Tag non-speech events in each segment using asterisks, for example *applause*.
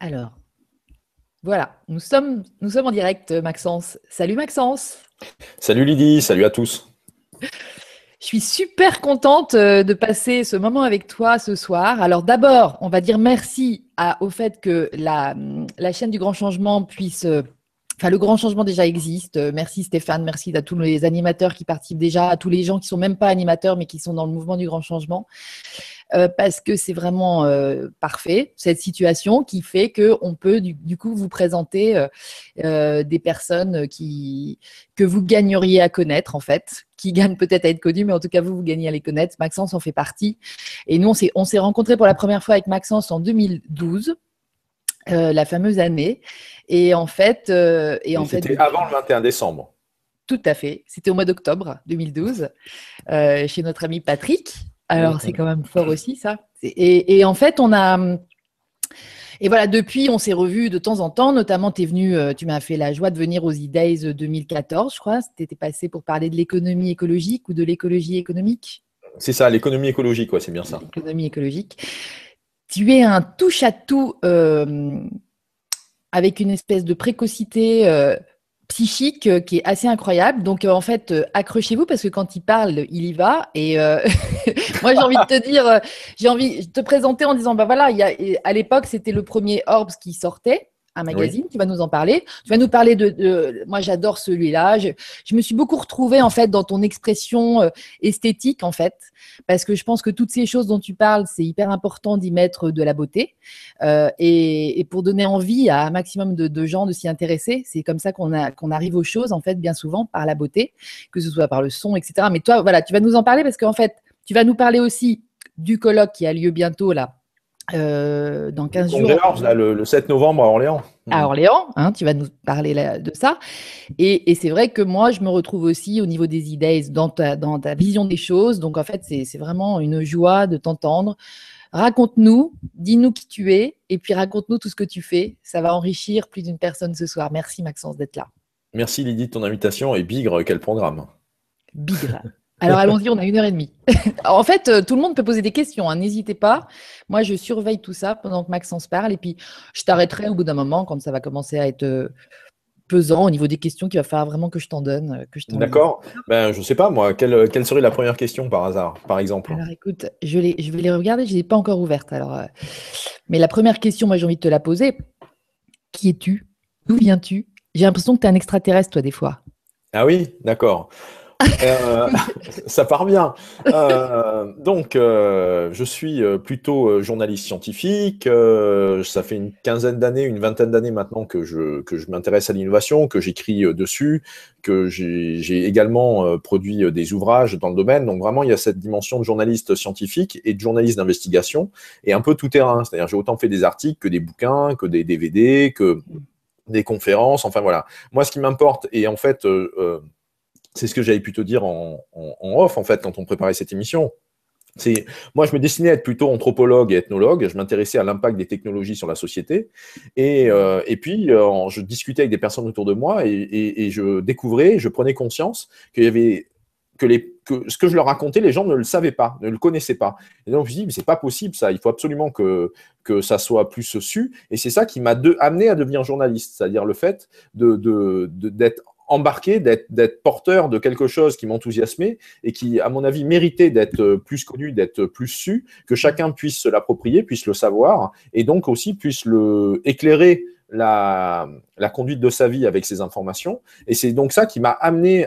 Alors, voilà, nous sommes, nous sommes en direct, Maxence. Salut Maxence. Salut Lydie, salut à tous. Je suis super contente euh, de passer ce moment avec toi ce soir. Alors d'abord, on va dire merci au fait que la, la, chaîne du grand changement puisse... Euh, enfin, le grand changement déjà existe. Merci Stéphane, merci à tous les animateurs qui participent déjà, à tous les gens qui sont même pas animateurs mais qui sont dans le mouvement du grand changement. Euh, parce que c'est vraiment euh, parfait, cette situation qui fait qu'on peut du, coup vous présenter euh, des personnes qui, que vous gagneriez à connaître en fait, qui gagnent peut-être à être connues, mais en tout cas vous, vous gagnez à les connaître. Maxence en fait partie. Et nous, on s'est rencontrés pour la première fois avec Maxence en 2012. la fameuse année. Et en fait, et, en fait, c'était avant le 21 décembre. Tout à fait. C'était au mois d'octobre 2012 chez notre ami Patrick. Alors, c'est quand même fort aussi, ça. Et, en fait, on a. Et voilà, depuis, on s'est revus de temps en temps. Notamment, tu es venu, euh, tu m'as fait la joie de venir aux E-Days 2014, je crois. Tu étais passé pour parler de l'économie écologique ou de l'écologie économique? C'est ça, l'économie écologique, ouais, c'est bien ça. L'économie écologique. Tu es un touche-à-tout euh, avec une espèce de précocité euh, psychique euh, qui est assez incroyable. Donc euh, en fait, euh, accrochez-vous parce que quand il parle, il y va. Et *laughs* moi, j'ai envie de te dire, j'ai envie de te présenter en disant, bah voilà, il y a, à l'époque, c'était le premier Orbs qui sortait un magazine, tu vas nous en parler. Tu vas nous parler de. moi, j'adore celui-là. Je, me suis beaucoup retrouvée en fait dans ton expression euh, esthétique en fait, parce que je pense que toutes ces choses dont tu parles, c'est hyper important d'y mettre de la beauté euh, et, pour donner envie à un maximum de, gens de s'y intéresser. C'est comme ça qu'on qu'on arrive aux choses en fait bien souvent par la beauté, que ce soit par le son, etc. Mais toi, voilà, tu vas nous en parler parce qu'en fait, tu vas nous parler aussi du colloque qui a lieu bientôt là euh, dans 15 jours. le, 7 novembre à Orléans. À Orléans, hein, tu vas nous parler de ça. Et, c'est vrai que moi, je me retrouve aussi au niveau des idées dans ta, dans ta vision des choses. Donc, en fait, c'est vraiment une joie de t'entendre. Raconte-nous, dis-nous qui tu es, et puis raconte-nous tout ce que tu fais. Ça va enrichir plus d'une personne ce soir. Merci, Maxence, d'être là. Merci, Lydie, de ton invitation. Et Bigre, quel programme Bigre. Alors allons-y, on a une heure et demie. *laughs* en fait, euh, tout le monde peut poser des questions, hein, n'hésitez pas. Moi, je surveille tout ça pendant que Maxence parle et puis je t'arrêterai au bout d'un moment quand ça va commencer à être euh, pesant au niveau des questions qu'il va falloir vraiment que je t'en donne. Euh, D'accord. Ben, je ne sais pas, moi, quelle, serait la première question par hasard, par exemple? Alors écoute, je, je vais les regarder, je ne les ai pas encore ouvertes. Alors, mais la première question, moi, j'ai envie de te la poser. Qui es-tu? D'où viens-tu? J'ai l'impression que tu es un extraterrestre, toi, des fois. Ah oui, d'accord. Euh, *laughs* ça part bien. Euh, donc, euh, je suis plutôt journaliste scientifique. ça fait une quinzaine d'années, une vingtaine d'années maintenant que je, que je m'intéresse à l'innovation, que j'écris dessus, que j'ai également produit des ouvrages dans le domaine. Donc, vraiment, il y a cette dimension de journaliste scientifique et de journaliste d'investigation et un peu tout terrain. C'est-à-dire, j'ai autant fait des articles que des bouquins, que des DVD, que des conférences. Enfin, voilà. Moi, ce qui m'importe, et en fait, c'est ce que j'avais pu te dire en, off, en fait, quand on préparait cette émission. C'est, moi, je me destinais à être plutôt anthropologue et ethnologue. Je m'intéressais à l'impact des technologies sur la société. Et, euh, puis, euh, je discutais avec des personnes autour de moi et, je découvrais, je prenais conscience qu'il y avait que, les, que, ce que je leur racontais, les gens ne le savaient pas, ne le connaissaient pas. Et donc, je me dit, mais c'est pas possible ça, il faut absolument que, que ça soit plus su. Et c'est ça qui m'a amené à devenir journaliste, c'est-à-dire le fait d'être de, de, embarqué, d'être porteur de quelque chose qui m'enthousiasmait et qui, à mon avis, méritait d'être euh, plus connu, d'être plus su, que chacun puisse se l'approprier, puisse le savoir et donc aussi puisse le éclairer la, conduite de sa vie avec ces informations. Et c'est donc ça qui m'a amené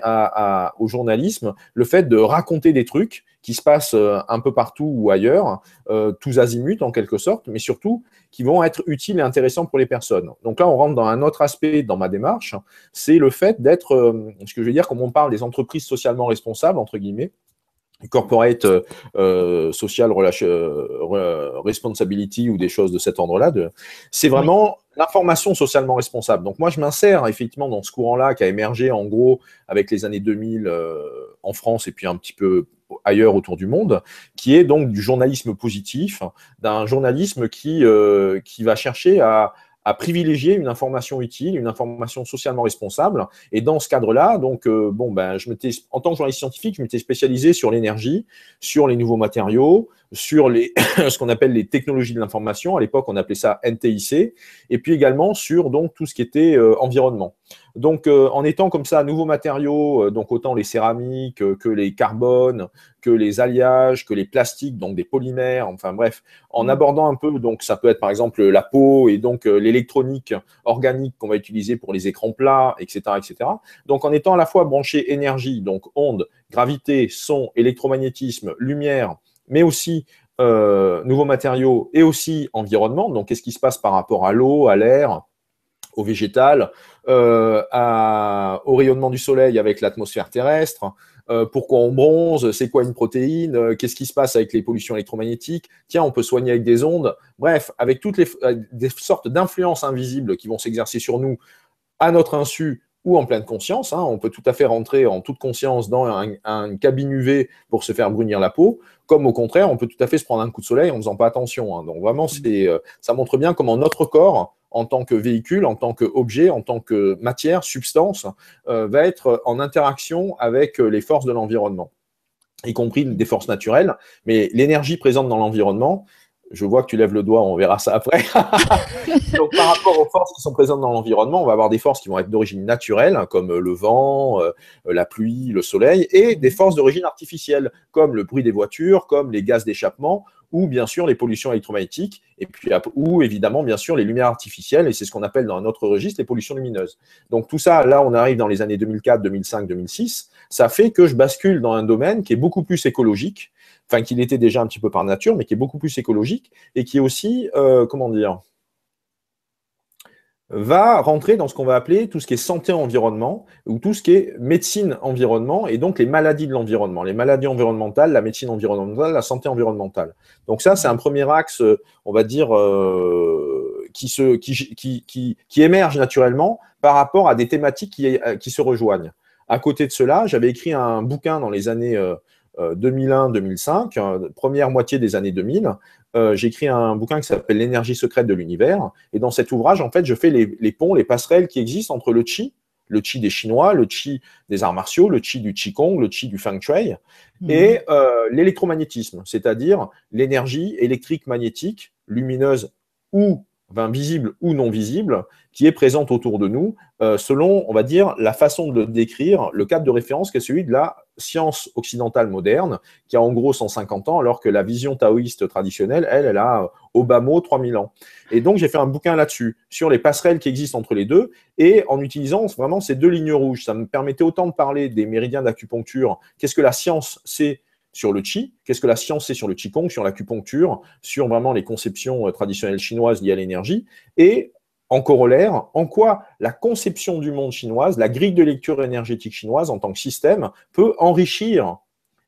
au journalisme, le fait de raconter des trucs qui se passent euh, un peu partout ou ailleurs, euh, tous azimuts en quelque sorte, mais surtout qui vont être utiles et intéressants pour les personnes. Donc là, on rentre dans un autre aspect dans ma démarche, c'est le fait d'être, euh, ce que je veux dire, comme on parle des entreprises socialement responsables, entre guillemets, corporate social responsibility ou des choses de cet ordre-là. C'est vraiment l'information socialement responsable. Donc moi, je m'insère effectivement dans ce courant-là qui a émergé en gros avec les années 2000 euh, en France et puis un petit peu ailleurs autour du monde, qui est donc du journalisme positif, d'un journalisme qui, euh, qui va chercher à, privilégier une information utile, une information socialement responsable. Et dans ce cadre-là, donc, euh, bon, ben, je en tant que journaliste scientifique, je m'étais spécialisé sur l'énergie, sur les nouveaux matériaux, sur les, *coughs* ce qu'on appelle les technologies de l'information. À l'époque, on appelait ça NTIC. Et puis également sur donc tout ce qui était euh, environnement. Donc, euh, en étant comme ça, nouveaux matériaux, euh, donc autant les céramiques que les carbones, que les alliages, que les plastiques, donc des polymères, enfin bref, en mm. abordant un peu, donc ça peut être par exemple la peau et donc l'électronique organique qu'on va utiliser pour les écrans plats, etc., etc. Donc, en étant à la fois branché énergie, donc ondes, gravité, son, électromagnétisme, lumière, mais aussi euh, nouveaux matériaux et aussi environnement. Donc, qu'est-ce qui se passe par rapport à l'eau, à l'air, au végétal, euh, au rayonnement du soleil avec l'atmosphère terrestre, euh, pourquoi on bronze, c'est quoi une protéine, qu'est-ce qui se passe avec les pollutions électromagnétiques, tiens, on peut soigner avec des ondes, bref, avec toutes les sortes d'influences invisibles qui vont s'exercer sur nous à notre insu ou en pleine conscience. Hein. On peut tout à fait rentrer en toute conscience dans un, une cabine UV pour se faire brunir la peau, comme au contraire, on peut tout à fait se prendre un coup de soleil en faisant pas attention. Hein. Donc vraiment, c'est, euh, ça montre bien comment notre corps, en tant que véhicule, en tant qu'objet, en tant que matière, substance, euh, va être en interaction avec euh, les forces de l'environnement y compris des forces naturelles, mais l'énergie présente dans l'environnement, je vois que tu lèves le doigt, on verra ça après. *laughs* Donc, par rapport aux forces qui sont présentes dans l'environnement, on va avoir des forces qui vont être d'origine naturelle, comme le vent, euh, la pluie, le soleil, et des forces d'origine artificielle, comme le bruit des voitures, comme les gaz d'échappement, ou bien sûr les pollutions électromagnétiques, et puis ou évidemment bien sûr les lumières artificielles, et c'est ce qu'on appelle dans un autre registre les pollutions lumineuses. Donc tout ça, là on arrive dans les années 2004, 2005, 2006, ça fait que je bascule dans un domaine qui est beaucoup plus écologique, enfin qu'il était déjà un petit peu par nature, mais qui est beaucoup plus écologique et qui aussi, euh, comment dire, va rentrer dans ce qu'on va appeler tout ce qui est santé environnement ou tout ce qui est médecine environnement et donc les maladies de l'environnement, les maladies environnementales, la médecine environnementale, la santé environnementale. Donc ça, c'est un premier axe, on va dire, euh, qui, se, émerge naturellement par rapport à des thématiques qui, se rejoignent. À côté de cela, j'avais écrit un bouquin dans les années euh, 2001-2005, euh, première moitié des années 2000, euh, j'ai écrit un bouquin qui s'appelle L'énergie secrète de l'univers. Et dans cet ouvrage, en fait, je fais les, ponts, les passerelles qui existent entre le chi, le chi des Chinois, le chi des arts martiaux, le chi du Qigong, le chi du Feng Shui, mhm. et euh, l'électromagnétisme, c'est-à-dire l'énergie électrique magnétique, lumineuse ou visible ou non visible, qui est présente autour de nous, euh, selon, on va dire, la façon de le décrire, le cadre de référence qui est celui de la science occidentale moderne, qui a en gros 150 ans, alors que la vision taoïste traditionnelle, elle, elle a euh, au bas mot 3000 ans. Et donc, j'ai fait un bouquin là-dessus, sur les passerelles qui existent entre les deux, et en utilisant vraiment ces deux lignes rouges. Ça me permettait autant de parler des méridiens d'acupuncture, qu'est-ce que la science sait sur le chi, qu'est-ce que la science sait sur le qigong, sur l'acupuncture, sur vraiment les conceptions euh, traditionnelles chinoises liées à l'énergie, et en corollaire, en quoi la conception du monde chinoise, la grille de lecture énergétique chinoise en tant que système peut enrichir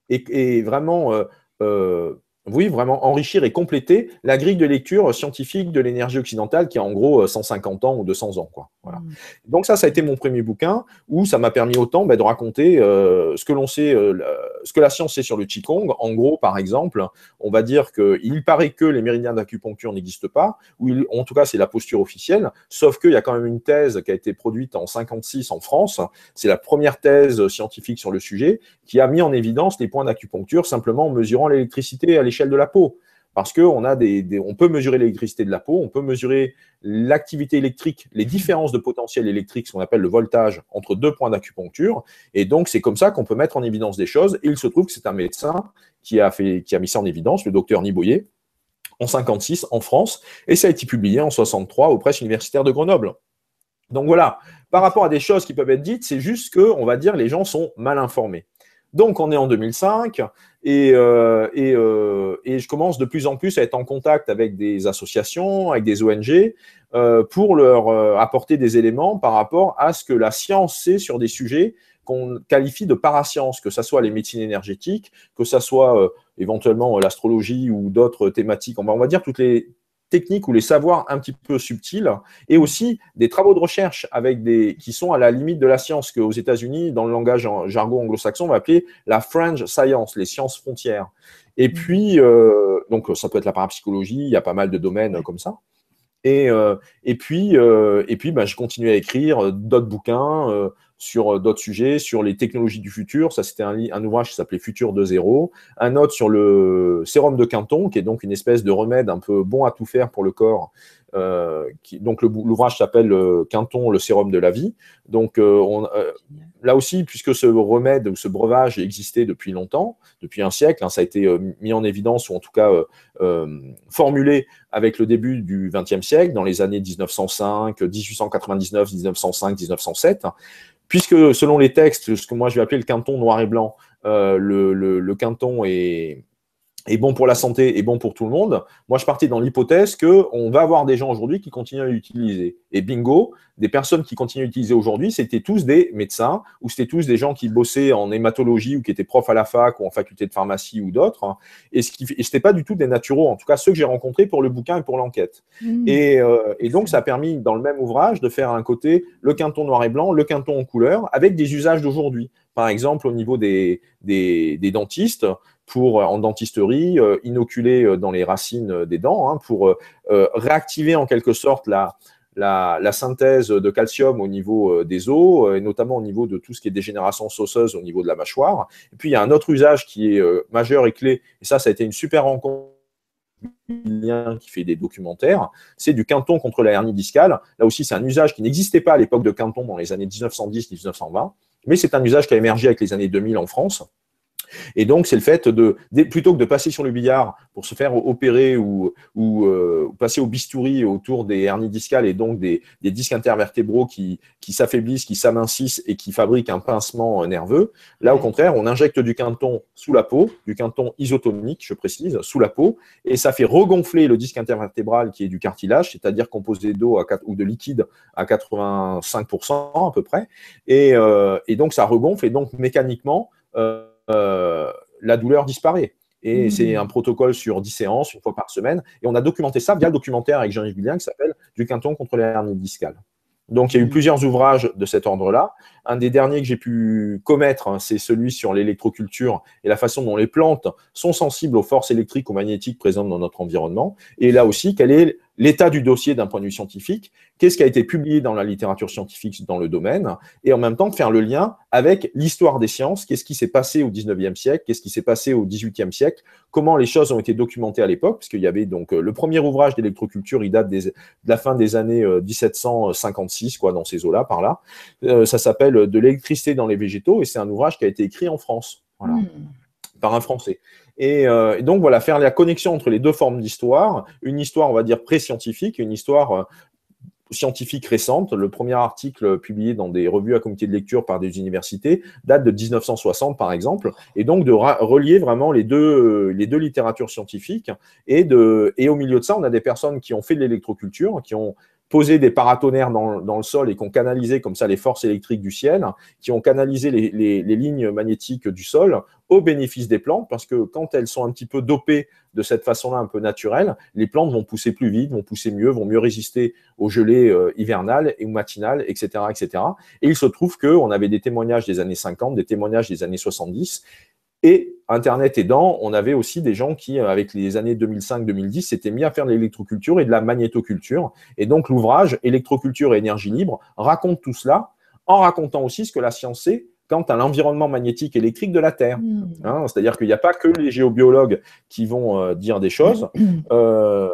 et, vraiment euh, euh, oui, vraiment enrichir et compléter la grille de lecture scientifique de l'énergie occidentale qui a en gros 150 ans ou 200 ans. Quoi. Voilà. Mm. Donc ça, ça a été mon premier bouquin où ça m'a permis autant bah, de raconter euh, ce que l'on sait, euh, ce que la science sait sur le Qigong. En gros, par exemple, on va dire qu'il paraît que les méridiens d'acupuncture n'existent pas, ou en tout cas c'est la posture officielle, sauf qu'il y a quand même une thèse qui a été produite en 56 en France. C'est la première thèse scientifique sur le sujet qui a mis en évidence les points d'acupuncture simplement en mesurant l'électricité à l'échelle de la peau. Parce qu'on a des, on peut mesurer l'électricité de la peau, on peut mesurer l'activité électrique, les différences de potentiel électrique, ce qu'on appelle le voltage, entre deux points d'acupuncture. Et donc, c'est comme ça qu'on peut mettre en évidence des choses. Et il se trouve que c'est un médecin qui a, fait, qui a mis ça en évidence, le docteur Niboyer, en 56 en France. Et ça a été publié en 63 aux presses universitaires de Grenoble. Donc voilà, par rapport à des choses qui peuvent être dites, c'est juste que, on va dire, les gens sont mal informés. Donc, on est en 2005 et, euh, euh, et, je commence de plus en plus à être en contact avec des associations, avec des ONG, euh, pour leur apporter des éléments par rapport à ce que la science sait sur des sujets qu'on qualifie de parasciences, que ce soit les médecines énergétiques, que ce soit éventuellement l'astrologie ou d'autres thématiques. On va dire toutes les techniques ou les savoirs un petit peu subtils, et aussi des travaux de recherche avec des, qui sont à la limite de la science, qu'aux États-Unis, dans le langage en jargon anglo-saxon, on va appeler la fringe science, les sciences frontières. Et mm. puis, euh, donc ça peut être la parapsychologie, il y a pas mal de domaines comme ça. Et, et puis, et puis bah, je continue à écrire d'autres bouquins sur d'autres sujets, sur les technologies du futur. Ça, c'était un, un, ouvrage qui s'appelait Futur 2.0. Un autre sur le sérum de Quinton, qui est donc une espèce de remède un peu bon à tout faire pour le corps, euh, qui, donc l'ouvrage s'appelle euh, Quinton, le sérum de la vie. Donc euh, on, là aussi, puisque ce remède ou ce breuvage existait depuis longtemps, depuis un siècle, hein, ça a été mis en évidence ou en tout cas formulé avec le début du XXe siècle, dans les années 1905, 1899, 1905, 1907, puisque selon les textes, ce que moi je vais appeler le Quinton noir et blanc, le, le, le Quinton est est bon pour la santé et bon pour tout le monde. Moi, je partais dans l'hypothèse qu'on va avoir des gens aujourd'hui qui continuent à l'utiliser. Et bingo, des personnes qui continuent à l'utiliser aujourd'hui, c'était tous des médecins ou c'était tous des gens qui bossaient en hématologie ou qui étaient profs à la fac ou en faculté de pharmacie ou d'autres. Et ce n'était pas du tout des naturaux, en tout cas ceux que j'ai rencontrés pour le bouquin et pour l'enquête. Mmh. Et, euh, et, donc, ça a permis, dans le même ouvrage, de faire un côté le quinton noir et blanc, le quinton en couleur, avec des usages d'aujourd'hui. Par exemple, au niveau des, des, des dentistes, pour, en dentisterie, euh, inoculer euh, dans les racines euh, des dents, hein, pour réactiver en quelque sorte la, synthèse de calcium au niveau des os, et notamment au niveau de tout ce qui est dégénération osseuse au niveau de la mâchoire. Et puis, il y a un autre usage qui est majeur et clé, et ça, ça a été une super rencontre qui fait des documentaires, c'est du quinton contre la hernie discale. Là aussi, c'est un usage qui n'existait pas à l'époque de quinton dans les années 1910-1920, mais c'est un usage qui a émergé avec les années 2000 en France. Et donc, c'est le fait de, plutôt que de passer sur le billard pour se faire opérer ou, ou euh, passer au bistouri autour des hernies discales et donc des, des disques intervertébraux qui, qui s'affaiblissent, qui s'amincissent et qui fabriquent un pincement nerveux, là, au contraire, on injecte du quinton sous la peau, du quinton isotonique, je précise, sous la peau, et ça fait regonfler le disque intervertébral qui est du cartilage, c'est-à-dire composé d'eau ou de liquide à 85% à peu près, et, euh, et, donc ça regonfle, et donc mécaniquement, euh, la douleur disparaît. Et mmh. c'est un protocole sur 10 séances, une fois par semaine. Et on a documenté ça via le documentaire avec Jean-Yves Guillain qui s'appelle Du quinton contre les hernies discales. Donc, il y a eu mmh. plusieurs ouvrages de cet ordre-là. Un des derniers que j'ai pu commettre, hein, c'est celui sur l'électroculture et la façon dont les plantes sont sensibles aux forces électriques ou magnétiques présentes dans notre environnement. Et là aussi, quel est l'état du dossier d'un point de vue scientifique, qu'est-ce qui a été publié dans la littérature scientifique dans le domaine, et en même temps de faire le lien avec l'histoire des sciences, qu'est-ce qui s'est passé au 19e siècle, qu'est-ce qui s'est passé au 18e siècle, comment les choses ont été documentées à l'époque, puisqu'il y avait donc euh, le premier ouvrage d'électroculture, il date de la fin des années 1756, euh, quoi, dans ces eaux-là, par là. Euh, ça s'appelle De l'électricité dans les végétaux, et c'est un ouvrage qui a été écrit en France, voilà, hmm. par un Français. Euh, et, donc voilà, faire la connexion entre les deux formes d'histoire, une histoire, on va dire, pré-scientifique, une histoire euh, scientifique récente. Le premier article publié dans des revues à comité de lecture par des universités date de 1960, par exemple, et donc de relier vraiment les deux, les deux littératures scientifiques. Et, de, et au milieu de ça, on a des personnes qui ont fait de l'électroculture, qui ont posé des paratonnerres dans, le sol et qui ont canalisé comme ça les forces électriques du ciel, qui ont canalisé les, lignes magnétiques du sol au bénéfice des plantes, parce que quand elles sont un petit peu dopées de cette façon-là, un peu naturelle, les plantes vont pousser plus vite, vont pousser mieux, vont mieux résister aux gelées euh, hivernales et matinales, etc., etc. Et il se trouve qu'on avait des témoignages des années 50, des témoignages des années 70, et Internet aidant, on avait aussi des gens qui, euh, avec les années 2005-2010, s'étaient mis à faire de l'électroculture et de la magnétoculture. Et donc l'ouvrage Électroculture et énergie libre raconte tout cela en racontant aussi ce que la science sait quant à l'environnement magnétique électrique de la Terre. Mmh. Hein, c'est-à-dire qu'il n'y a pas que les géobiologues qui vont euh, dire des choses. *clears throat* Euh,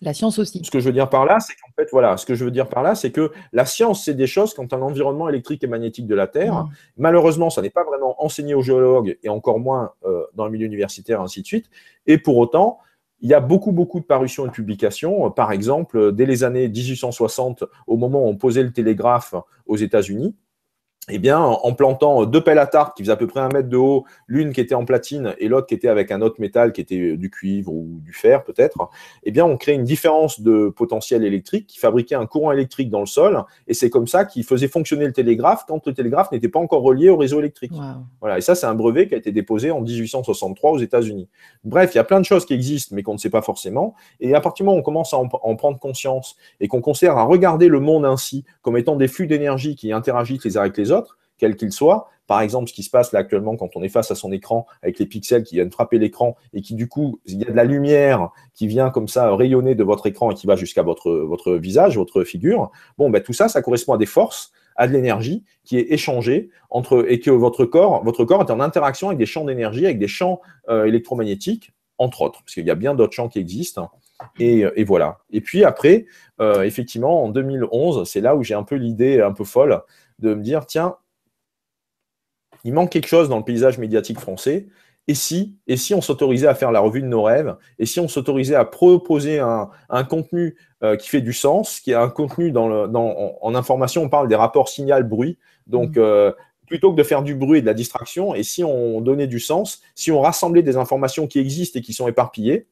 la science aussi. Ce que je veux dire par là, c'est qu'en fait, voilà, ce que je veux dire par là, c'est que la science, c'est des choses quant à l'environnement électrique et magnétique de la Terre. Mm. Malheureusement, ça n'est pas vraiment enseigné aux géologues et encore moins euh, dans le milieu universitaire, ainsi de suite. Et pour autant, il y a beaucoup, beaucoup de parutions et de publications. Par exemple, dès les années 1860, au moment où on posait le télégraphe aux États-Unis, eh bien, en plantant deux pelles à tarte qui faisaient à peu près un mètre de haut, l'une qui était en platine et l'autre qui était avec un autre métal qui était du cuivre ou du fer peut-être, eh bien, on crée une différence de potentiel électrique qui fabriquait un courant électrique dans le sol et c'est comme ça qu'il faisait fonctionner le télégraphe quand le télégraphe n'était pas encore relié au réseau électrique. Voilà, et ça, c'est un brevet qui a été déposé en 1863 aux États-Unis. Bref, il y a plein de choses qui existent mais qu'on ne sait pas forcément et à partir du moment où on commence à en, en prendre conscience et qu'on considère à regarder le monde ainsi comme étant des flux d'énergie qui interagissent les uns avec les autres, quel qu'il soit, par exemple ce qui se passe là actuellement quand on est face à son écran avec les pixels qui viennent frapper l'écran et qui du coup, il y a de la lumière qui vient comme ça rayonner de votre écran et qui va jusqu'à votre, votre visage, votre figure. Bon, ben, tout ça, ça correspond à des forces à de l'énergie qui est échangée entre et que votre corps, votre corps est en interaction avec des champs d'énergie, avec des champs euh, électromagnétiques, entre autres, parce qu'il y a bien d'autres champs qui existent. Et, voilà. Et puis après, euh, effectivement, en 2011, c'est là où j'ai un peu l'idée un peu folle de me dire, tiens, il manque quelque chose dans le paysage médiatique français. Et si, et si on s'autorisait à faire la revue de nos rêves, et si on s'autorisait à proposer un, un contenu euh, qui fait du sens, qui a un contenu dans le, dans, en, information, on parle des rapports signal-bruit. Donc, mmh. euh, plutôt que de faire du bruit et de la distraction, et si on donnait du sens, si on rassemblait des informations qui existent et qui sont éparpillées,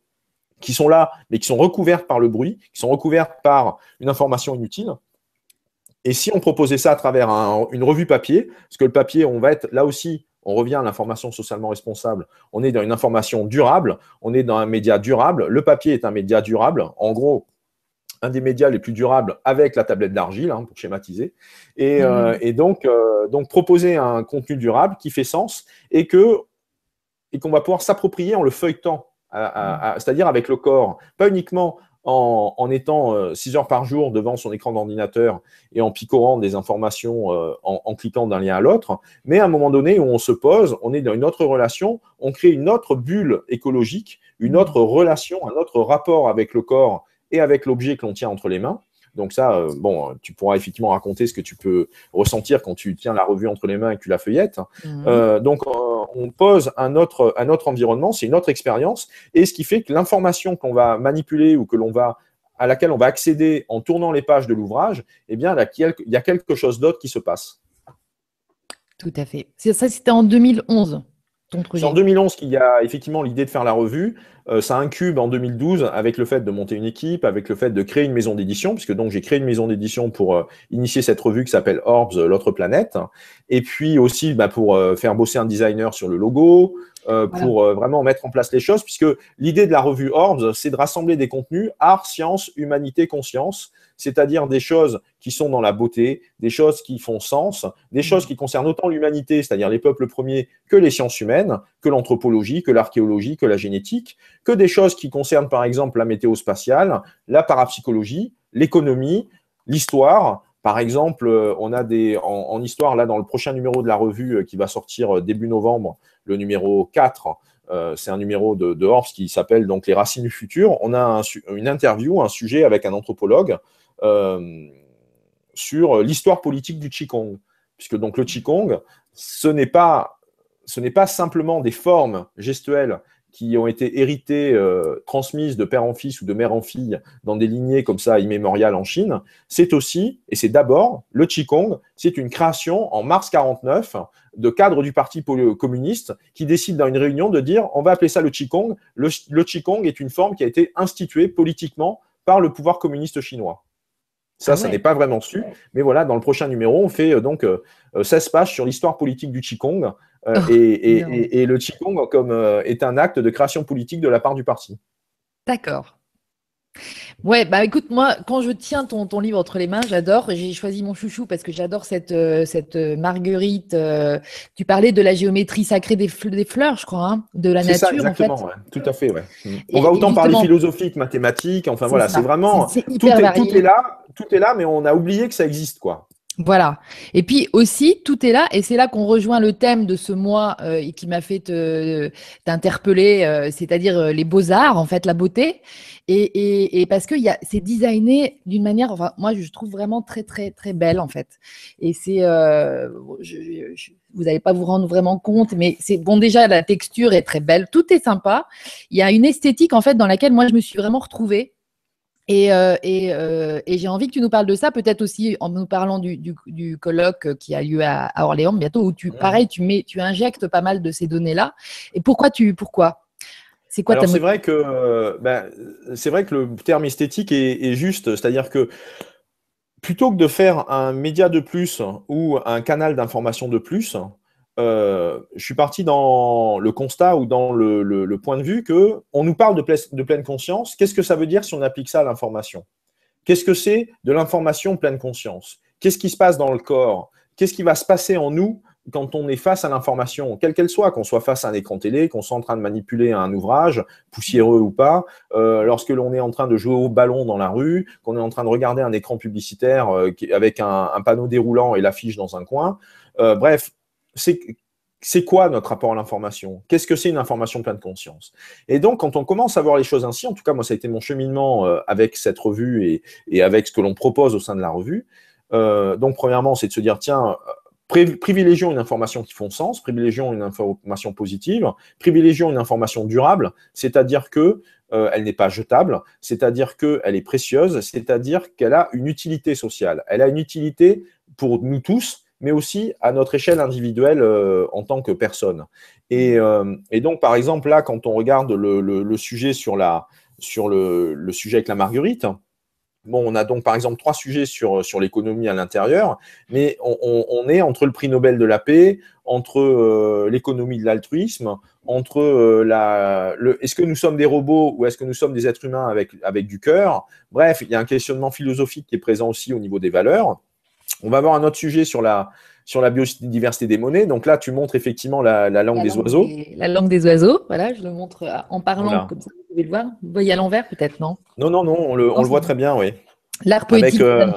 qui sont là, mais qui sont recouvertes par le bruit, qui sont recouvertes par une information inutile, et si on proposait ça à travers une revue papier, parce que le papier, on va être là aussi, on revient à l'information socialement responsable, on est dans une information durable, on est dans un média durable, le papier est un média durable, en gros, un des médias les plus durables avec la tablette d'argile, hein, pour schématiser, et, euh, mmh. donc, euh, donc proposer un contenu durable qui fait sens et que et qu'on va pouvoir s'approprier en le feuilletant, c'est-à-dire avec le corps, pas uniquement en, étant 6 euh, heures par jour devant son écran d'ordinateur et en picorant des informations euh, en, cliquant d'un lien à l'autre, mais à un moment donné où on se pose, on est dans une autre relation, on crée une autre bulle écologique, une autre relation, un autre rapport avec le corps et avec l'objet que l'on tient entre les mains. Donc ça, euh, bon, tu pourras effectivement raconter ce que tu peux ressentir quand tu tiens la revue entre les mains et que tu la feuillettes. Mmh. donc on pose un autre, un autre environnement, c'est une autre expérience, et ce qui fait que l'information qu'on va manipuler ou que l'on va à laquelle on va accéder en tournant les pages de l'ouvrage, eh bien, il y a quelque chose d'autre qui se passe. Tout à fait. Ça, c'était en 2011. C'est en 2011 qu'il y a effectivement l'idée de faire la revue. Euh, ça incube en 2012 avec le fait de monter une équipe, avec le fait de créer une maison d'édition, puisque donc j'ai créé une maison d'édition pour euh, initier cette revue qui s'appelle Orbs, l'autre planète, et puis aussi bah, pour euh, faire bosser un designer sur le logo, pour vraiment mettre en place les choses, puisque l'idée de la revue Orbs, c'est de rassembler des contenus art, science, humanité, conscience, c'est-à-dire des choses qui sont dans la beauté, des choses qui font sens, des mmh. choses qui concernent autant l'humanité, c'est-à-dire les peuples premiers, que les sciences humaines, que l'anthropologie, que l'archéologie, que la génétique, que des choses qui concernent par exemple la météo spatiale, la parapsychologie, l'économie, l'histoire. Par exemple, euh, on a des en, histoire là dans le prochain numéro de la revue euh, qui va sortir euh, début novembre, le numéro 4. c'est un numéro de, de Horbes qui s'appelle donc Les racines du futur. On a une interview, un sujet avec un anthropologue sur l'histoire politique du Qigong. Puisque donc le Qigong, ce n'est pas, ce n'est pas simplement des formes gestuelles qui ont été héritées, euh, transmises de père en fils ou de mère en fille dans des lignées comme ça immémoriales en Chine, c'est aussi, et c'est d'abord, le Qigong, c'est une création en mars 49 de cadres du Parti communiste qui décident dans une réunion de dire on va appeler ça le Qigong. Le, le Qigong est une forme qui a été instituée politiquement par le pouvoir communiste chinois. Ça, ah ça n'est pas vraiment su. Mais voilà, dans le prochain numéro, on fait euh, donc 16 euh, pages sur l'histoire politique du Qigong. Euh, oh, et, le Qigong comme, est un acte de création politique de la part du parti. D'accord. Ouais, bah écoute, moi, quand je tiens ton, ton livre entre les mains, j'adore. J'ai choisi mon chouchou parce que j'adore cette, cette marguerite. tu parlais de la géométrie sacrée des, des fleurs, je crois, hein, de la nature. Ça, exactement, en fait. tout à fait. Ouais. On va autant parler philosophique, mathématiques, enfin voilà, c'est vraiment. tout, est, tout est là, tout est là, mais on a oublié que ça existe, quoi. Voilà. Et puis aussi, tout est là, et c'est là qu'on rejoint le thème de ce mois euh, et qui m'a fait t'interpeller, euh, c'est-à-dire euh, les beaux-arts, en fait, la beauté. Et, et, parce que c'est designé d'une manière, enfin, moi, je trouve vraiment très, très, très belle, en fait. Et c'est, vous n'allez pas vous rendre vraiment compte, mais c'est bon, déjà, la texture est très belle, tout est sympa. Il y a une esthétique, en fait, dans laquelle moi, je me suis vraiment retrouvée. Et, euh, euh, et, j'ai envie que tu nous parles de ça, peut-être aussi en nous parlant du, du, colloque qui a lieu à, Orléans bientôt, où tu, pareil, tu, mets, tu injectes pas mal de ces données-là. Et pourquoi tu, pourquoi? C'est quoi Alors c'est vrai que ben, c'est vrai que le terme esthétique est, est juste, c'est-à-dire que plutôt que de faire un média de plus ou un canal d'information de plus, euh, je suis parti dans le constat ou dans le, point de vue que on nous parle de, pleine conscience. Qu'est-ce que ça veut dire si on applique ça à l'information? Qu'est-ce que c'est de l'information pleine conscience? Qu'est-ce qui se passe dans le corps? Qu'est-ce qui va se passer en nous quand on est face à l'information, quelle qu'elle soit, qu'on soit face à un écran télé, qu'on soit en train de manipuler un ouvrage, poussiéreux ou pas, euh, lorsque l'on est en train de jouer au ballon dans la rue, qu'on est en train de regarder un écran publicitaire euh, avec un, panneau déroulant et l'affiche dans un coin. Bref, c'est quoi notre rapport à l'information? Qu'est-ce que c'est une information pleine de conscience? Et donc, quand on commence à voir les choses ainsi, en tout cas, moi, ça a été mon cheminement avec cette revue et, avec ce que l'on propose au sein de la revue. donc, premièrement, c'est de se dire, tiens, privilégions une information qui font sens, privilégions une information positive, privilégions une information durable, c'est-à-dire que euh, elle n'est pas jetable, c'est-à-dire qu'elle est précieuse, c'est-à-dire qu'elle a une utilité sociale. Elle a une utilité pour nous tous, mais aussi à notre échelle individuelle euh, en tant que personne. Et, euh, donc, par exemple, là, quand on regarde le, sujet sur, la, sur le, sujet avec la marguerite, Bon, on a donc par exemple trois sujets sur, sur l'économie à l'intérieur, mais on, est entre le prix Nobel de la paix, entre euh, l'économie de l'altruisme, entre la, est-ce que nous sommes des robots ou est-ce que nous sommes des êtres humains avec, avec du cœur? Bref, il y a un questionnement philosophique qui est présent aussi au niveau des valeurs. On va avoir un autre sujet sur la, sur la biodiversité des monnaies. Donc là, tu montres effectivement la, langue des oiseaux. la langue des oiseaux, voilà, je le montre euh, en parlant comme ça, vous pouvez le voir. Vous voyez à l'envers peut-être, non? Non, non, non, on le, voit très bien, oui. L'art poétique. Euh,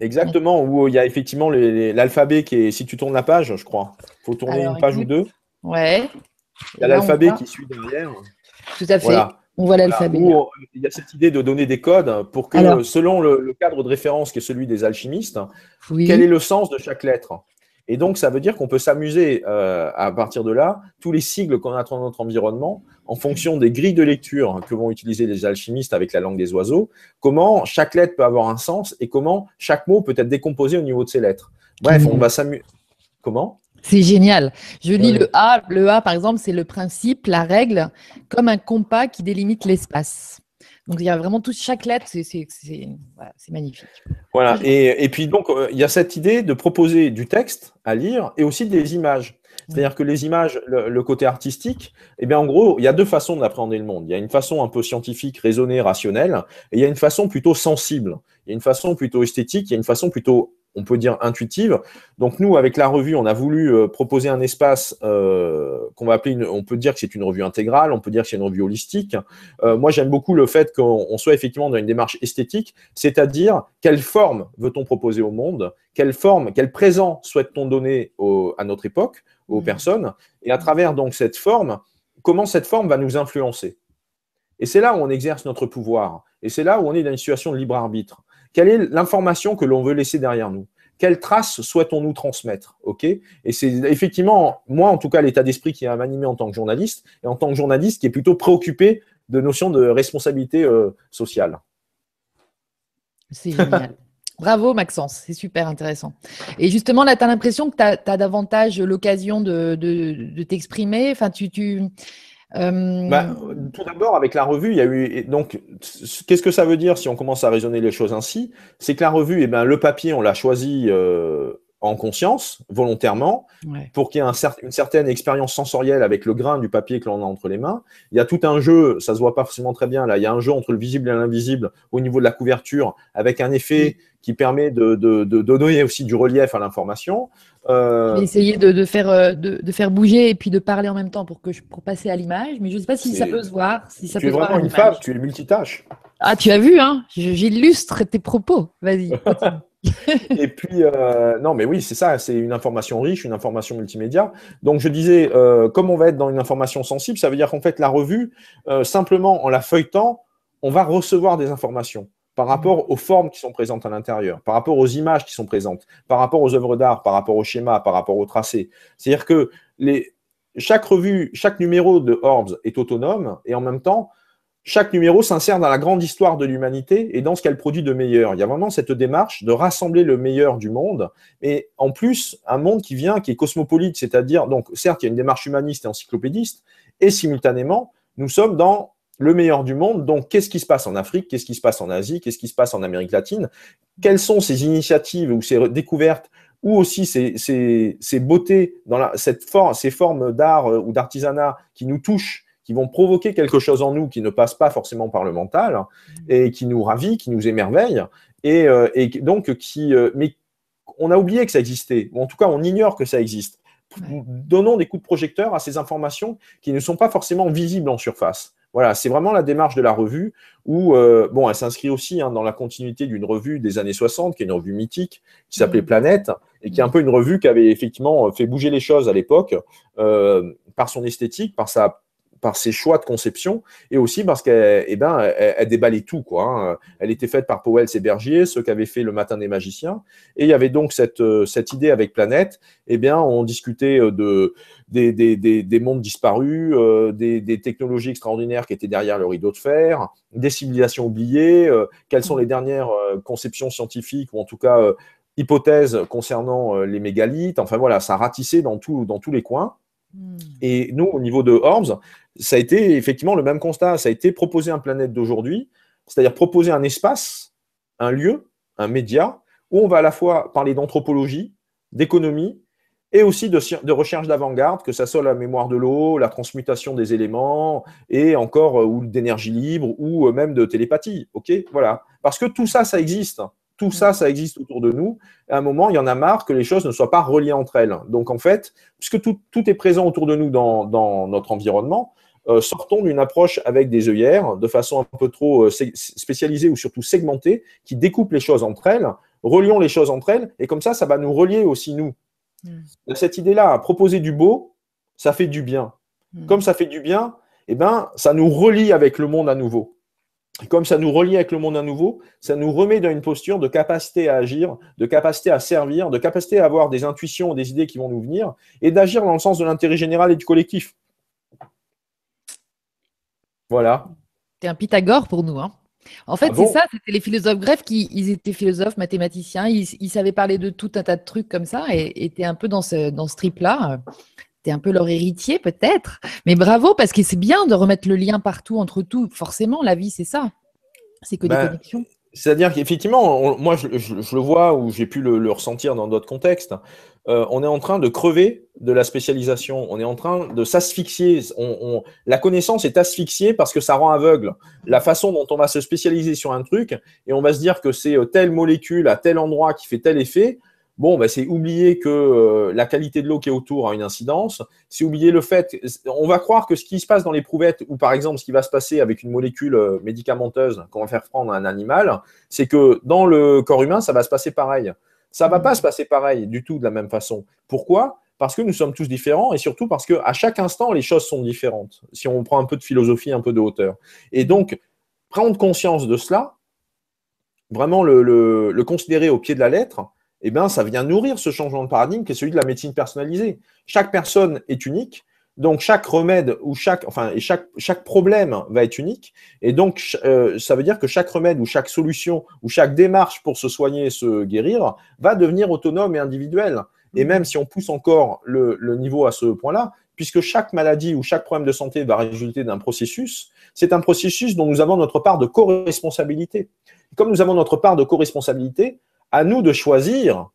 exactement, où il y a effectivement l'alphabet qui est, si tu tournes la page, je crois, il faut tourner une page ou deux. Ouais. Il y a l'alphabet qui suit derrière. Tout à fait. On voit l'alphabet. Il y a cette idée de donner des codes pour que, selon le, cadre de référence qui est celui des alchimistes, quel est le sens de chaque lettre? Et donc, ça veut dire qu'on peut s'amuser euh, à partir de là, tous les sigles qu'on a dans notre environnement, en fonction des grilles de lecture que vont utiliser les alchimistes avec la langue des oiseaux, comment chaque lettre peut avoir un sens et comment chaque mot peut être décomposé au niveau de ses lettres. Bref, on va s'amuser. Comment? C'est génial. Je lis le A. Le A, par exemple, c'est le principe, la règle, comme un compas qui délimite l'espace. Donc il y a vraiment tout, chaque lettre, c'est magnifique. Voilà, et, puis donc euh, il y a cette idée de proposer du texte à lire et aussi des images. C'est-à-dire que les images, le, côté artistique, eh bien en gros, il y a deux façons d'appréhender le monde. Il y a une façon un peu scientifique, raisonnée, rationnelle, et il y a une façon plutôt sensible. Il y a une façon plutôt esthétique, il y a une façon plutôt on peut dire intuitive. Donc nous, avec la revue, on a voulu euh, proposer un espace euh, qu'on va appeler, une, on peut dire que c'est une revue intégrale, on peut dire que c'est une revue holistique. Euh, moi, j'aime beaucoup le fait qu'on soit effectivement dans une démarche esthétique, c'est-à-dire quelle forme veut-on proposer au monde, quelle forme, quel présent souhaite-t-on donner à notre époque, aux mmh. personnes, et à travers donc cette forme, comment cette forme va nous influencer. Et c'est là où on exerce notre pouvoir, et c'est là où on est dans une situation de libre arbitre. Quelle est l'information que l'on veut laisser derrière nous? Quelles traces souhaitons-nous transmettre? Ok? Et c'est effectivement, moi en tout cas, l'état d'esprit qui m'a animé en tant que journaliste, et en tant que journaliste qui est plutôt préoccupé de notions de responsabilité euh, sociale. C'est génial. *laughs* Bravo Maxence, c'est super intéressant. Et justement, là, tu as l'impression que tu as, davantage l'occasion de, t'exprimer? Enfin, tu, tu, euh, bah, tout d'abord, avec la revue, il y a eu. Donc, qu'est-ce que ça veut dire si on commence à raisonner les choses ainsi? C'est que la revue, eh ben, le papier, on l'a choisi euh, en conscience, volontairement, pour qu'il y ait une certaine expérience sensorielle avec le grain du papier que l'on a entre les mains. Il y a tout un jeu, ça se voit pas forcément très bien là, il y a un jeu entre le visible et l'invisible au niveau de la couverture, avec un effet qui permet de, de, de, donner aussi du relief à l'information. Euh... essayer de, de faire, euh, de, faire bouger et puis de parler en même temps pour, que je, pour passer à l'image, mais je ne sais pas si ça peut se voir. Si ça tu es vraiment une femme, tu es multitâche. Ah, tu as vu, hein j'illustre tes propos. Vas-y. *laughs* *laughs* et puis, euh, non, mais oui, c'est ça, c'est une information riche, une information multimédia. Donc, je disais, euh, comme on va être dans une information sensible, ça veut dire qu'en fait, la revue, euh, simplement en la feuilletant, on va recevoir des informations par rapport aux formes qui sont présentes à l'intérieur, par rapport aux images qui sont présentes, par rapport aux œuvres d'art, par rapport au schéma, par rapport au tracé. C'est-à-dire que les, chaque revue, chaque numéro de Orbs est autonome et en même temps, chaque numéro s'insère dans la grande histoire de l'humanité et dans ce qu'elle produit de meilleur. Il y a vraiment cette démarche de rassembler le meilleur du monde, et en plus, un monde qui vient, qui est cosmopolite, c'est-à-dire, donc certes, il y a une démarche humaniste et encyclopédiste, et simultanément, nous sommes dans le meilleur du monde. Donc, qu'est-ce qui se passe en Afrique? Qu'est-ce qui se passe en Asie? Qu'est-ce qui se passe en Amérique latine? Quelles sont ces initiatives ou ces découvertes ou aussi ces, beautés, dans ces formes d'art euh, ou d'artisanat qui nous touchent, qui vont provoquer quelque chose en nous qui ne passe pas forcément par le mental et qui nous ravit, qui nous émerveille, et, euh, donc qui, euh, mais on a oublié que ça existait, ou en tout cas on ignore que ça existe. Donnons des coups de projecteur à ces informations qui ne sont pas forcément visibles en surface. Voilà, c'est vraiment la démarche de la revue où, euh, bon, elle s'inscrit aussi hein, dans la continuité d'une revue des années 60, qui est une revue mythique, qui s'appelait mmh. Planète, et qui est un peu une revue qui avait effectivement fait bouger les choses à l'époque euh, par son esthétique, par sa par ses choix de conception et aussi parce qu'elle eh ben, elle, déballait tout. Quoi, hein. Elle était faite par Powell et Bergier, ceux qui avaient fait Le Matin des Magiciens. Et il y avait donc cette, euh, cette idée avec Planète. Eh bien, on discutait euh, de, des, des, des, mondes disparus, euh, des, des, technologies extraordinaires qui étaient derrière le rideau de fer, des civilisations oubliées, quelles sont les dernières conceptions scientifiques ou en tout cas hypothèses concernant les mégalithes. Enfin voilà, ça ratissait dans, tout, dans tous les coins. Hmm. Et nous, au niveau de Orbs, ça a été effectivement le même constat. Ça a été proposer un planète d'aujourd'hui, c'est-à-dire proposer un espace, un lieu, un média, où on va à la fois parler d'anthropologie, d'économie, et aussi de, recherche d'avant-garde, que ça soit la mémoire de l'eau, la transmutation des éléments, et encore euh, ou d'énergie libre, ou euh, même de télépathie. Ok, voilà, parce que tout ça, ça existe. Tout ça, ça existe autour de nous. À un moment, il y en a marre que les choses ne soient pas reliées entre elles. Donc, en fait, puisque tout, est présent autour de nous dans, notre environnement, euh, sortons d'une approche avec des œillères, de façon un peu trop euh, spécialisée ou surtout segmentée, qui découpe les choses entre elles, relions les choses entre elles, et comme ça, ça va nous relier aussi nous. Hmm. Cette idée-là, proposer du beau, ça fait du bien. Hmm. Comme ça fait du bien, eh ben, ça nous relie avec le monde à nouveau comme ça nous relie avec le monde à nouveau, ça nous remet dans une posture de capacité à agir, de capacité à servir, de capacité à avoir des intuitions, des idées qui vont nous venir, et d'agir dans le sens de l'intérêt général et du collectif. Voilà. C'est un Pythagore pour nous. Hein. En fait, ah c'est ça, c'était les philosophes grecs qui ils étaient philosophes, mathématiciens, ils, savaient parler de tout un tas de trucs comme ça et étaient un peu dans ce, dans ce trip-là. T'es un peu leur héritier peut-être, mais bravo parce que c'est bien de remettre le lien partout entre tout. Forcément, la vie c'est ça, c'est que des ben, connexions. C'est-à-dire qu'effectivement, moi je, le vois ou j'ai pu le, ressentir dans d'autres contextes. Euh, on est en train de crever de la spécialisation. On est en train de s'asphyxier. la connaissance est asphyxiée parce que ça rend aveugle. La façon dont on va se spécialiser sur un truc et on va se dire que c'est euh, telle molécule à tel endroit qui fait tel effet, Bon, bah, c'est oublier que euh, la qualité de l'eau qui est autour a une incidence. C'est oublier le fait, on va croire que ce qui se passe dans les prouvettes, ou par exemple ce qui va se passer avec une molécule euh, médicamenteuse qu'on va faire prendre à un animal, c'est que dans le corps humain, ça va se passer pareil. Ça ne va pas se passer pareil du tout de la même façon. Pourquoi? Parce que nous sommes tous différents et surtout parce qu'à chaque instant, les choses sont différentes. Si on prend un peu de philosophie, un peu de hauteur. Et donc, prendre conscience de cela, vraiment le considérer au pied de la lettre, eh bien, ça vient nourrir ce changement de paradigme qui est celui de la médecine personnalisée. Chaque personne est unique, donc chaque remède ou chaque, enfin, et chaque, chaque problème va être unique. Et donc, euh, ça veut dire que chaque remède ou chaque solution ou chaque démarche pour se soigner et se guérir va devenir autonome et individuel. Et même si on pousse encore le, le niveau à ce point-là, puisque chaque maladie ou chaque problème de santé va résulter d'un processus, c'est un processus dont nous avons notre part de co-responsabilité. Comme nous avons notre part de co-responsabilité, à nous de choisir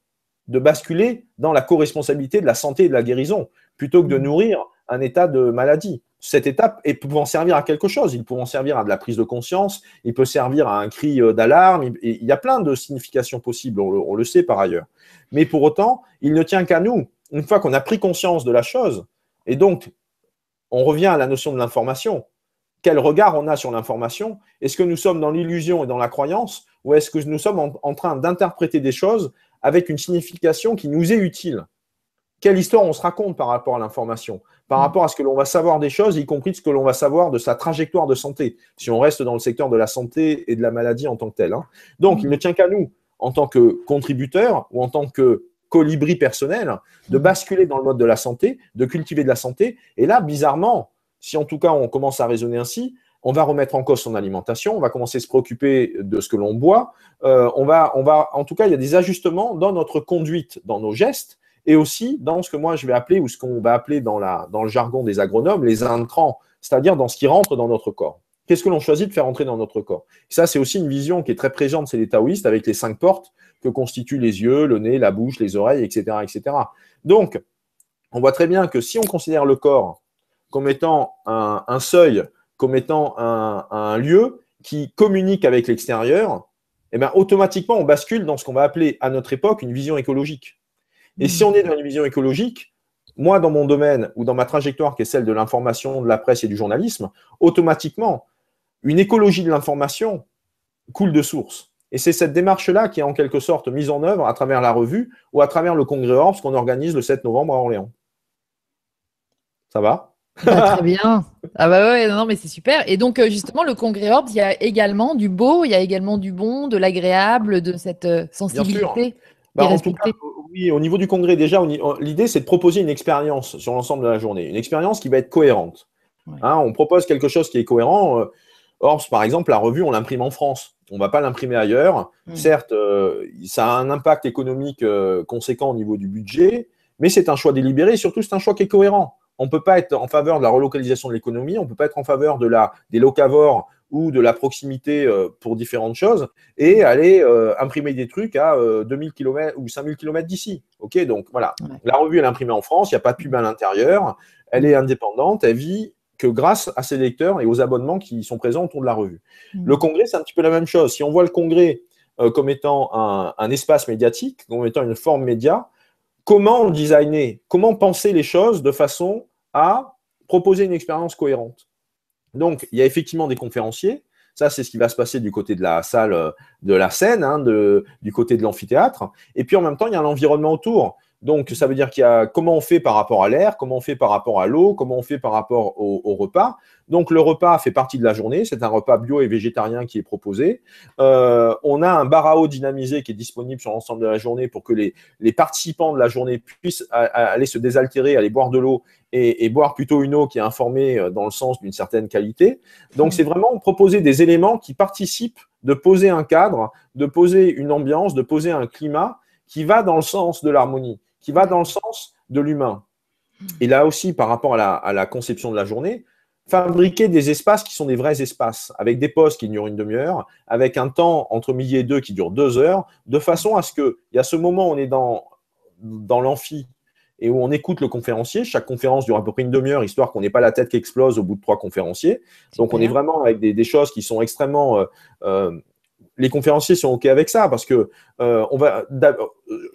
de basculer dans la co-responsabilité de la santé et de la guérison, plutôt que de mm. nourrir un état de maladie. Cette étape est pouvant servir à quelque chose. Il peut servir à de la prise de conscience, il peut servir à un cri euh, d'alarme. Il y a plein de significations possibles, on le, sait par ailleurs. Mais pour autant, il ne tient qu'à nous, une fois qu'on a pris conscience de la chose, et donc on revient à la notion de l'information. Quel regard on a sur l'information? Est-ce que nous sommes dans l'illusion et dans la croyance? Ou est-ce que nous sommes en, train d'interpréter des choses avec une signification qui nous est utile? Quelle histoire on se raconte par rapport à l'information? Par rapport à ce que l'on va savoir des choses, y compris ce que l'on va savoir de sa trajectoire de santé, si on reste dans le secteur de la santé et de la maladie en tant que tel. Hein. Donc, il ne tient qu'à nous, en tant que contributeurs ou en tant que colibri personnel, de basculer dans le mode de la santé, de cultiver de la santé. Et là, bizarrement, si en tout cas on commence à raisonner ainsi, on va remettre en cause son alimentation, on va commencer à se préoccuper de ce que l'on boit, euh, on, va, on va, en tout cas, il y a des ajustements dans notre conduite, dans nos gestes, et aussi dans ce que moi je vais appeler, ou ce qu'on va appeler dans, le jargon des agronomes, les intrants, c'est-à-dire dans ce qui rentre dans notre corps. Qu'est-ce que l'on choisit de faire entrer dans notre corps? Ça, c'est aussi une vision qui est très présente chez les taoïstes, avec les cinq portes que constituent les yeux, le nez, la bouche, les oreilles, etc. etc. Donc, on voit très bien que si on considère le corps comme étant un seuil comme étant un, lieu qui communique avec l'extérieur, eh ben, automatiquement, on bascule dans ce qu'on va appeler à notre époque une vision écologique. Et si hmm. on est dans une vision écologique, moi, dans mon domaine ou dans ma trajectoire qui est celle de l'information, de la presse et du journalisme, automatiquement, une écologie de l'information coule de source. Et c'est cette démarche-là qui est en quelque sorte mise en œuvre à travers la revue ou à travers le congrès Orbs qu'on organise le 7 novembre à Orléans. Ça va? Bah, Très *laughs* bien. Ah bah ouais, non, mais c'est super. Et donc, euh, justement, le congrès Orbs, il y a également du beau, il y a également du bon, de l'agréable, de cette euh, sensibilité. Bah, oui, au niveau du congrès, déjà, l'idée, c'est de proposer une expérience sur l'ensemble de la journée. Une expérience qui va être cohérente. Hein, on propose quelque chose qui est cohérent. Euh, Orbs, par exemple, la revue, on l'imprime en France. On ne va pas l'imprimer ailleurs. Certes, euh, ça a un impact économique euh, conséquent au niveau du budget, mais c'est un choix délibéré et surtout, c'est un choix qui est cohérent. On ne peut pas être en faveur de la relocalisation de l'économie, on ne peut pas être en faveur de la, des locavores ou de la proximité euh, pour différentes choses et aller imprimer des trucs à 2000 km ou 5000 km d'ici. Ok, donc voilà. La revue, elle est imprimée en France, il n'y a pas de pub à l'intérieur, elle est indépendante, elle vit que grâce à ses lecteurs et aux abonnements qui sont présents autour de la revue. Mm. Le congrès, c'est un petit peu la même chose. Si on voit le congrès euh, comme étant un, espace médiatique, comme étant une forme média, comment designer, comment penser les choses de façon à proposer une expérience cohérente? Donc, il y a effectivement des conférenciers. Ça, c'est ce qui va se passer du côté de la salle euh, de la scène, hein, du côté de l'amphithéâtre. Et puis en même temps, il y a l'environnement autour. Donc, ça veut dire qu'il y a comment on fait par rapport à l'air, comment on fait par rapport à l'eau, comment on fait par rapport au, repas. Donc, le repas fait partie de la journée. C'est un repas bio et végétarien qui est proposé. Euh, on a un bar à eau dynamisé qui est disponible sur l'ensemble de la journée pour que les, participants de la journée puissent aller se désaltérer, aller boire de l'eau et, boire plutôt une eau qui est informée euh, dans le sens d'une certaine qualité. Donc, c'est vraiment proposer des éléments qui participent de poser un cadre, de poser une ambiance, de poser un climat qui va dans le sens de l'harmonie qui va dans le sens de l'humain. Et là aussi, par rapport à la, conception de la journée, fabriquer des espaces qui sont des vrais espaces, avec des postes qui durent une demi-heure, avec un temps entre midi et deux qui dure deux heures, de façon à ce qu'il y a ce moment où on est dans, dans l'amphi et où on écoute le conférencier. Chaque conférence dure à peu près une demi-heure, histoire qu'on n'ait pas la tête qui explose au bout de trois conférencions. Donc on est vraiment avec des, choses qui sont extrêmement euh, euh, les conférenciers sont OK avec ça parce que euh, on va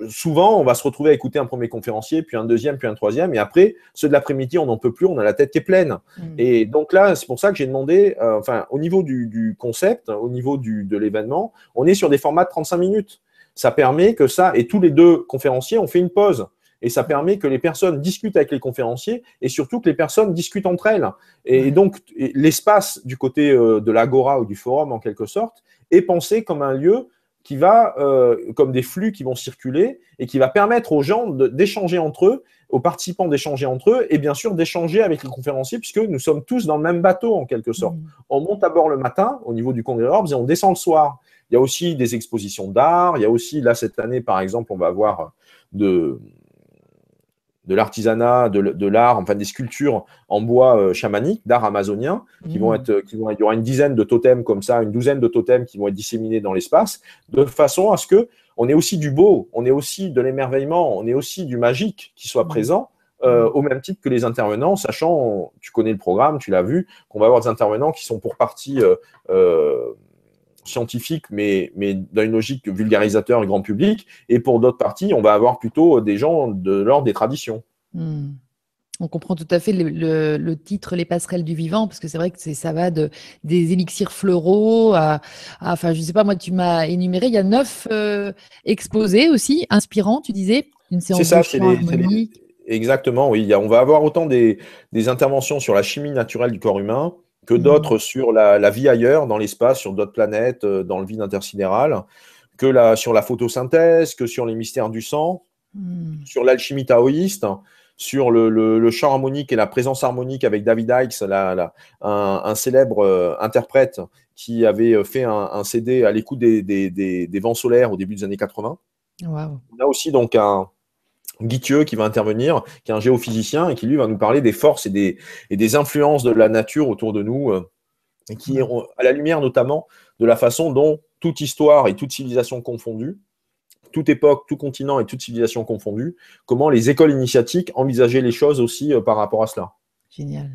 souvent on va se retrouver à écouter un premier conférencier, puis un deuxième, puis un troisième, et après ceux de l'après-midi on n'en peut plus, on a la tête qui est pleine. Mm. Et donc là c'est pour ça que j'ai demandé, euh, enfin au niveau du, concept, au niveau du, de l'événement, on est sur des formats de 35 minutes. Ça permet que ça et tous les deux conférenciers ont fait une pause. Et ça permet que les personnes discutent avec les conférenciers et surtout que les personnes discutent entre elles. Et, donc, l'espace du côté euh, de l'agora ou du forum, en quelque sorte, est pensé comme un lieu qui va, euh, comme des flux qui vont circuler et qui va permettre aux gens d'échanger entre eux, aux participants d'échanger entre eux et bien sûr d'échanger avec les conférenciers puisque nous sommes tous dans le même bateau en quelque sorte. Mmh. On monte à bord le matin au niveau du congrès Orbs et on descend le soir. Il y a aussi des expositions d'art, il y a aussi, là cette année par exemple, on va avoir de, de l'artisanat, de, l'art, enfin des sculptures en bois euh, chamanique, d'art amazonien, qui vont mmh. être, qui vont, il y aura une dizaine de totems comme ça, une douzaine de totems qui vont être disséminés dans l'espace, de façon à ce que on ait aussi du beau, on ait aussi de l'émerveillement, on ait aussi du magique qui soit mmh. présent. Euh, mmh. au même titre que les intervenants, sachant, tu connais le programme, tu l'as vu, qu'on va avoir des intervenants qui sont pour partie euh, scientifique, mais, mais dans une logique vulgarisateur et grand public. Et pour d'autres parties, on va avoir plutôt des gens de l'ordre des traditions. Hmm. On comprend tout à fait le, titre Les passerelles du vivant, parce que c'est vrai que ça va de, des élixirs floraux à, enfin, je sais pas, moi, tu m'as énuméré, il y a neuf euh, exposés aussi, inspirants, tu disais, une séance ça, de Exactement, oui. on va avoir autant des, des interventions sur la chimie naturelle du corps humain, que mmh. d'autres sur la, vie ailleurs, dans l'espace, sur d'autres planètes, euh, dans le vide intersidéral, que la, sur la photosynthèse, que sur les mystères du sang, mmh. sur l'alchimie taoïste, sur le, le, chant harmonique et la présence harmonique avec David Hikes, un, célèbre euh, interprète qui avait euh, fait un, CD à l'écoute des, des, vents solaires au début des années 80. On a aussi donc un, Guithieu qui va intervenir, qui est un géophysicien et qui lui va nous parler des forces et des, et des influences de la nature autour de nous, euh, et qui est à la lumière notamment de la façon dont toute histoire et toute civilisation confondue, toute époque, tout continent et toute civilisation confondue, comment les écoles initiatiques envisageaient les choses aussi euh, par rapport à cela. Génial.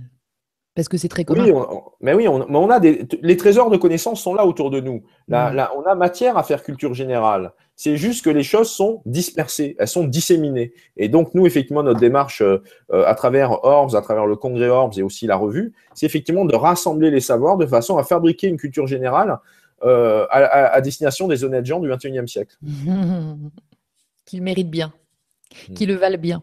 Parce que c'est très commun. Oui, mais oui, on, a des, les trésors de connaissances sont là autour de nous. Là, mm. on a matière à faire culture générale. C'est juste que les choses sont dispersées, elles sont disséminées. Et donc, nous, effectivement, notre démarche euh, à travers Orbs, à travers le congrès Orbs et aussi la revue, c'est effectivement de rassembler les savoirs de façon à fabriquer une culture générale euh, à, destination des honnêtes gens du XXIe siècle. *laughs* Qu'ils méritent bien qui hmm. le valent bien.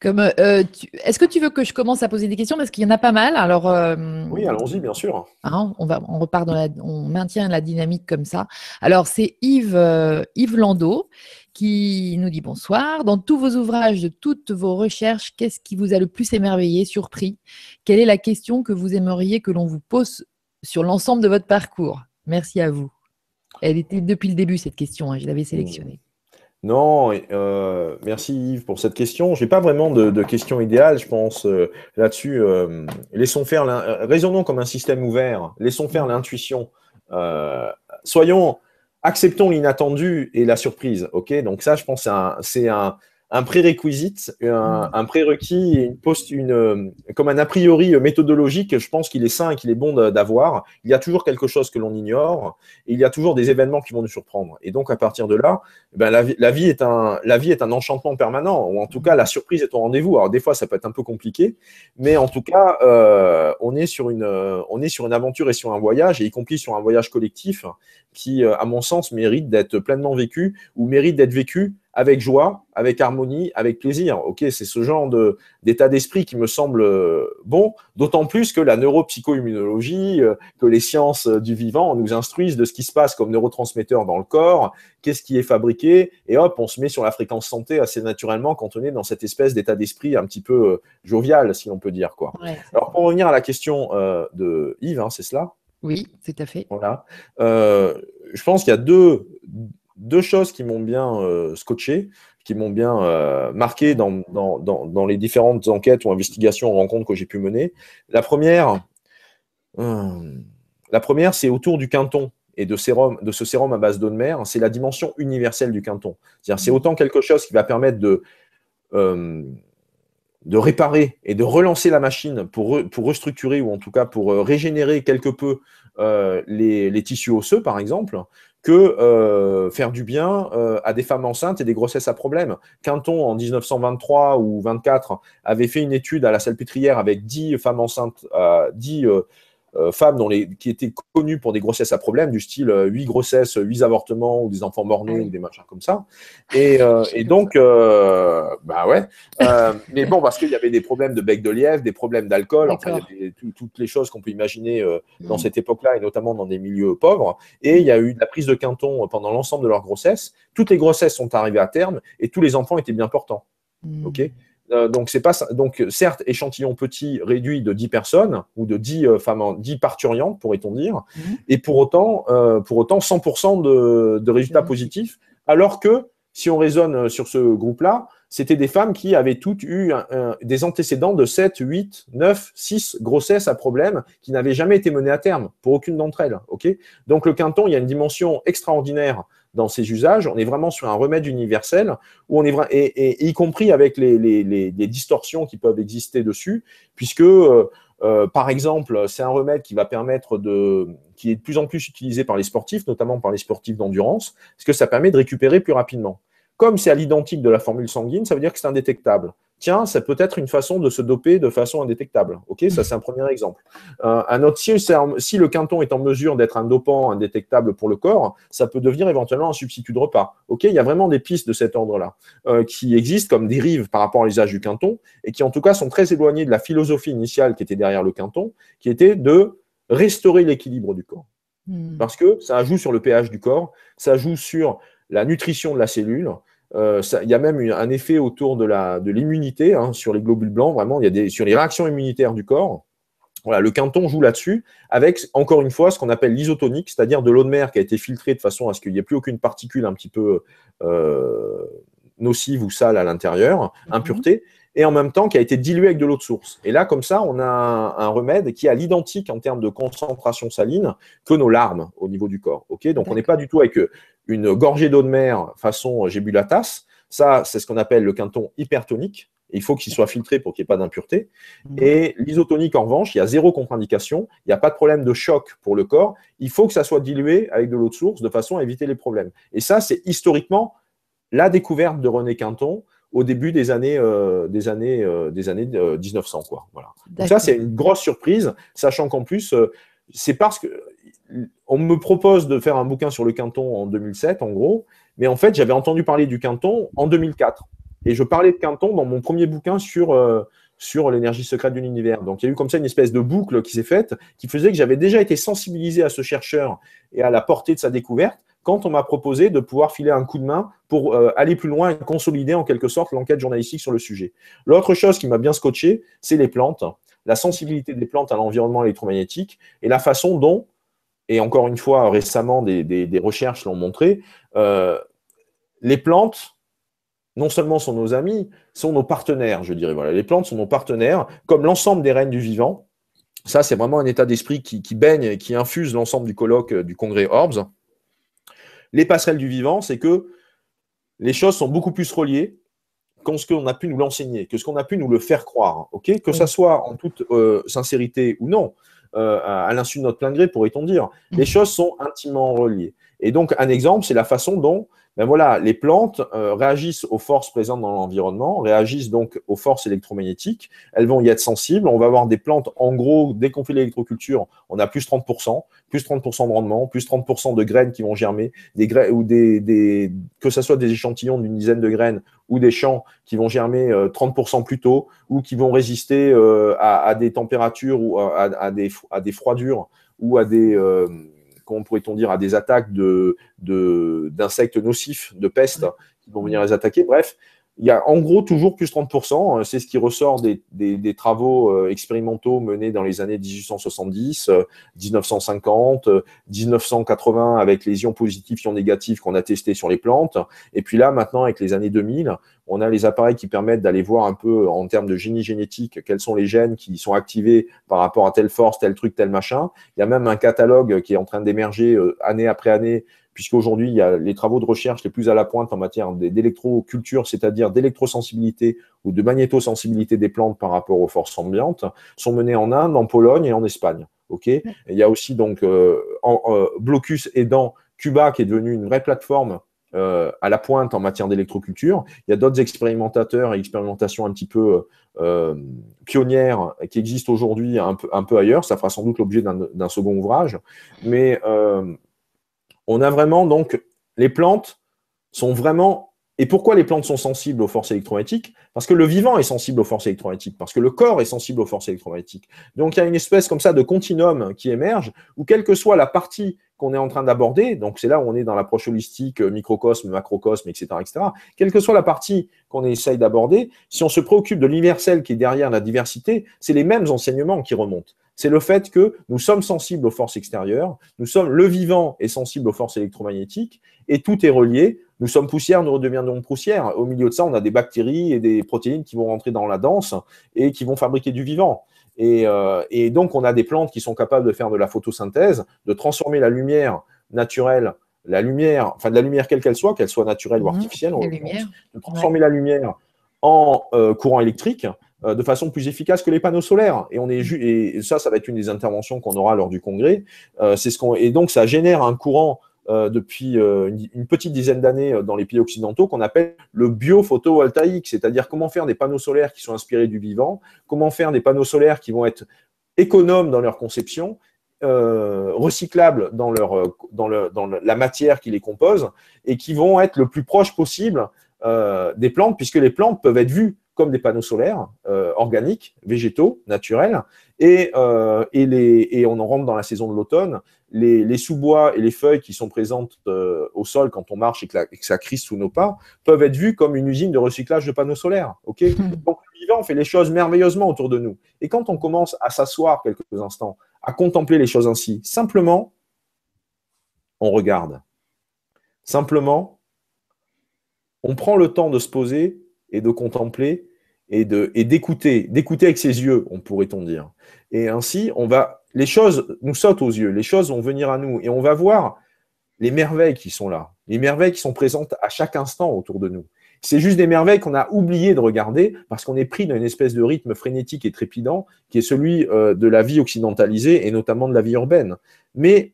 Comme, euh, est-ce que tu veux que je commence à poser des questions? Parce qu'il y en a pas mal. Alors, euh, oui, allons-y, bien sûr. Hein, on va, on repart dans la, on maintient la dynamique comme ça. Alors, c'est Yves, euh, Yves Landau qui nous dit bonsoir. Dans tous vos ouvrages, de toutes vos recherches, qu'est-ce qui vous a le plus émerveillé, surpris? Quelle est la question que vous aimeriez que l'on vous pose sur l'ensemble de votre parcours? Merci à vous. Elle était depuis le début cette question. Hein, je l'avais sélectionnée. Non, euh, merci Yves pour cette question. Je n'ai pas vraiment de, question idéale, je pense, euh, là-dessus. Euh, laissons faire, raisonnons comme un système ouvert, laissons faire l'intuition. soyons, acceptons l'inattendu et la surprise. Ok, donc ça, je pense, c'est un, un prérequisite, un, mm. prérequis, une post, une, euh, comme un a priori méthodologique, je pense qu'il est sain et qu'il est bon d'avoir. Il y a toujours quelque chose que l'on ignore et il y a toujours des événements qui vont nous surprendre. Et donc, à partir de là, ben, la, vie, est un, la vie est un enchantement permanent, ou en tout cas, la surprise est au rendez-vous. Alors, des fois, ça peut être un peu compliqué, mais en tout cas, euh, on, est sur une, on est sur une aventure et sur un voyage, et y compris sur un voyage collectif qui, euh, à mon sens, mérite d'être pleinement vécu ou mérite d'être vécu avec joie, avec harmonie, avec plaisir. Ok, c'est ce genre d'état d'esprit qui me semble euh, bon, d'autant plus que la neuropsychoimmunologie, euh, que les sciences du vivant nous instruisent de ce qui se passe comme neurotransmetteur dans le corps, qu'est-ce qui est fabriqué, et hop, on se met sur la fréquence santé assez naturellement quand on est dans cette espèce d'état d'esprit un petit peu euh, jovial, si l'on peut dire. Quoi. Alors pour revenir à la question de Yves, hein, c'est cela? Oui, tout à fait. Voilà. je pense qu'il y a deux deux choses qui m'ont bien euh, scotché, qui m'ont bien euh, marqué dans, dans, les différentes enquêtes ou investigations ou rencontres que j'ai pu mener. La première, euh, la première c'est autour du quinton et de, sérum, de ce sérum à base d'eau de mer, c'est la dimension universelle du quinton. C'est-à-dire c'est mmh. autant quelque chose qui va permettre de, de réparer et de relancer la machine pour, pour restructurer ou en tout cas pour régénérer quelque peu les, les, tissus osseux, par exemple, que euh, faire du bien euh, à des femmes enceintes et des grossesses à problème. Quinton, en 1923 ou 24, avait fait une étude à la salpêtrière avec 10 femmes enceintes, 10 euh, euh, femmes dont les, qui étaient connues pour des grossesses à problème, du style 8 euh, grossesses, 8 avortements ou des enfants morts-nés ou des machins comme ça. Et, *laughs* euh, et donc, bah ouais. *laughs* mais bon, parce qu'il y avait des problèmes de bec de lièvre, des problèmes d'alcool, enfin, il y avait toutes les choses qu'on peut imaginer dans mm. cette époque-là et notamment dans des milieux pauvres. Et il y a eu de la prise de quinton pendant l'ensemble de leur grossesse. Toutes les grossesses sont arrivées à terme et tous les enfants étaient bien portants. Mm. OK? Euh, donc, c'est pas donc certes échantillon petit réduit de 10 personnes ou de 10 euh, femmes 10 parturiantes pourrait-on dire mhm. et pour autant euh, pour autant 100% de, résultats positifs alors que si on raisonne sur ce groupe-là c'était des femmes qui avaient toutes eu des antécédents de 7, 8, 9, 6 grossesses à problème qui n'avaient jamais été menées à terme pour aucune d'entre elles. ok? Donc le quinton, il y a une dimension extraordinaire dans ces usages. On est vraiment sur un remède universel, et, y compris avec les, distorsions qui peuvent exister dessus, puisque euh, euh, par exemple, c'est un remède qui va permettre de, qui est de plus en plus utilisé par les sportifs, notamment par les sportifs d'endurance, parce que ça permet de récupérer plus rapidement. Comme c'est à l'identique de la formule sanguine, ça veut dire que c'est indétectable. Tiens, ça peut être une façon de se doper de façon indétectable. Ok, ça c'est un premier exemple. Euh, un autre, si, si, le quinton est en mesure d'être un dopant indétectable pour le corps, ça peut devenir éventuellement un substitut de repas. Ok, il y a vraiment des pistes de cet ordre-là euh, qui existent comme dérives par rapport à l'usage du quinton et qui en tout cas sont très éloignées de la philosophie initiale qui était derrière le quinton, qui était de restaurer l'équilibre du corps. Hmm. Parce que ça joue sur le pH du corps, ça joue sur la nutrition de la cellule, euh, il y a même un effet autour de l'immunité de hein, sur les globules blancs, vraiment, il y a des, sur les réactions immunitaires du corps. Voilà, le quinton joue là-dessus, avec encore une fois ce qu'on appelle l'isotonique, c'est-à-dire de l'eau de mer qui a été filtrée de façon à ce qu'il n'y ait plus aucune particule un petit peu euh, nocive ou sale à l'intérieur, mhm. impureté, et en même temps qui a été diluée avec de l'eau de source. Et là, comme ça, on a un, remède qui a l'identique en termes de concentration saline que nos larmes au niveau du corps. Ok, Donc on n'est pas du tout avec une gorgée d'eau de mer façon gébulatas. Ça, c'est ce qu'on appelle le quinton hypertonique. il faut qu'il soit filtré pour qu'il n'y ait pas d'impureté. Mmh. Et l'isotonique, en revanche, il y a zéro contre-indication, il n'y a pas de problème de choc pour le corps. Il faut que ça soit dilué avec de l'eau de source de façon à éviter les problèmes. Et ça, c'est historiquement la découverte de René Quinton au début des années, euh, des années, euh, des années 1900. Quoi. Voilà. Donc ça, c'est une grosse surprise, sachant qu'en plus, c'est parce que on me propose de faire un bouquin sur le Quinton en 2007, en gros, mais en fait, j'avais entendu parler du Quinton en 2004. Et je parlais de Quinton dans mon premier bouquin sur, euh, sur l'énergie secrète de l'univers. Donc, il y a eu comme ça une espèce de boucle qui s'est faite, qui faisait que j'avais déjà été sensibilisé à ce chercheur et à la portée de sa découverte quand on m'a proposé de pouvoir filer un coup de main pour euh, aller plus loin et consolider en quelque sorte l'enquête journalistique sur le sujet. L'autre chose qui m'a bien scotché, c'est les plantes, la sensibilité des plantes à l'environnement électromagnétique et la façon dont et encore une fois, récemment, des, recherches l'ont montré, euh, les plantes, non seulement sont nos amis, sont nos partenaires, je dirais. Voilà, les plantes sont nos partenaires, comme l'ensemble des règnes du vivant. Ça, c'est vraiment un état d'esprit qui, baigne et qui infuse l'ensemble du colloque euh, du congrès Orbs. Les passerelles du vivant, c'est que les choses sont beaucoup plus reliées que ce qu'on a pu nous l'enseigner, que ce qu'on a pu nous le faire croire. ok? Que ça soit en toute euh, sincérité ou non. Euh, à, l'insu de notre plein gré, pourrait-on dire. Les mm. choses sont intimement reliées. Et donc, un exemple, c'est la façon dont ben voilà, les plantes euh, réagissent aux forces présentes dans l'environnement, réagissent donc aux forces électromagnétiques. Elles vont y être sensibles. On va avoir des plantes, en gros, dès qu'on fait l'électroculture, on a plus 30%, plus 30% de rendement, plus 30% de graines qui vont germer, des graines, ou des, que ce soit des échantillons d'une dizaine de graines ou des champs qui vont germer 30% euh, plus tôt, ou qui vont résister euh, à, des températures ou à, des, à des froidures ou à des comment pourrait-on dire, à des attaques de, d'insectes nocifs, de peste, qui vont venir les attaquer. Bref, il y a en gros toujours plus 30%. C'est ce qui ressort des, travaux euh, expérimentaux menés dans les années 1870, 1950, 1980 avec les ions positifs, ions négatifs qu'on a testés sur les plantes. Et puis là, maintenant, avec les années 2000, on a les appareils qui permettent d'aller voir un peu en termes de génie génétique quels sont les gènes qui sont activés par rapport à telle force, tel truc, tel machin. Il y a même un catalogue qui est en train d'émerger euh, année après année puisqu'aujourd'hui, il y a les travaux de recherche les plus à la pointe en matière d'électroculture, c'est-à-dire d'électrosensibilité ou de magnétosensibilité des plantes par rapport aux forces ambiantes, sont menés en Inde, en Pologne et en Espagne. il y a aussi donc euh, euh, Blocus aidant Cuba, qui est devenu une vraie plateforme euh, à la pointe en matière d'électroculture. Il y a d'autres expérimentateurs et expérimentations un petit peu pionnières qui existent aujourd'hui un peu, un peu ailleurs. Ça fera sans doute l'objet d'un second ouvrage. Mais on a vraiment donc les plantes sont vraiment. Et pourquoi les plantes sont sensibles aux forces électromagnétiques? Parce que le vivant est sensible aux forces électromagnétiques, parce que le corps est sensible aux forces électromagnétiques. Donc il y a une espèce comme ça de continuum qui émerge, où quelle que soit la partie qu'on est en train d'aborder, donc c'est là où on est dans l'approche holistique, euh, microcosme, macrocosme, etc., etc., quelle que soit la partie qu'on essaye d'aborder, si on se préoccupe de l'universel qui est derrière la diversité, c'est les mêmes enseignements qui remontent c'est le fait que nous sommes sensibles aux forces extérieures, nous sommes le vivant est sensible aux forces électromagnétiques, et tout est relié. Nous sommes poussière, nous redeviendrons poussière. Au milieu de ça, on a des bactéries et des protéines qui vont rentrer dans la danse et qui vont fabriquer du vivant. Et, euh, donc, on a des plantes qui sont capables de faire de la photosynthèse, de transformer la lumière naturelle, la lumière, enfin de la lumière quelle qu'elle soit, qu'elle soit naturelle ou mhm. artificielle, de transformer la lumière en euh, courant électrique de façon plus efficace que les panneaux solaires. Et, on est et ça, ça va être une des interventions qu'on aura lors du congrès. Euh, c'est ce qu'on et donc ça génère un courant euh, depuis une, petite dizaine d'années dans les pays occidentaux qu'on appelle le biophotovoltaïque, c'est-à-dire comment faire des panneaux solaires qui sont inspirés du vivant, comment faire des panneaux solaires qui vont être économes dans leur conception, recyclables dans, leur, dans, dans la matière qui les compose et qui vont être le plus proche possible des plantes, puisque les plantes peuvent être vues comme des panneaux solaires euh, organiques, végétaux, naturels, et, euh, et, les, et, on en rentre dans la saison de l'automne. Les, sous-bois et les feuilles qui sont présentes euh, au sol quand on marche et que, ça crisse sous nos pas peuvent être vus comme une usine de recyclage de panneaux solaires. Ok? *laughs* Donc le vivant fait les choses merveilleusement autour de nous. Et quand on commence à s'asseoir quelques instants, à contempler les choses ainsi, simplement, on regarde. Simplement, on prend le temps de se poser et de contempler et de et d'écouter, d'écouter avec ses yeux, on pourrait-on dire. Et ainsi, on va les choses nous sautent aux yeux, les choses vont venir à nous et on va voir les merveilles qui sont là, les merveilles qui sont présentes à chaque instant autour de nous. C'est juste des merveilles qu'on a oublié de regarder parce qu'on est pris dans une espèce de rythme frénétique et trépidant qui est celui euh, de la vie occidentalisée et notamment de la vie urbaine. Mais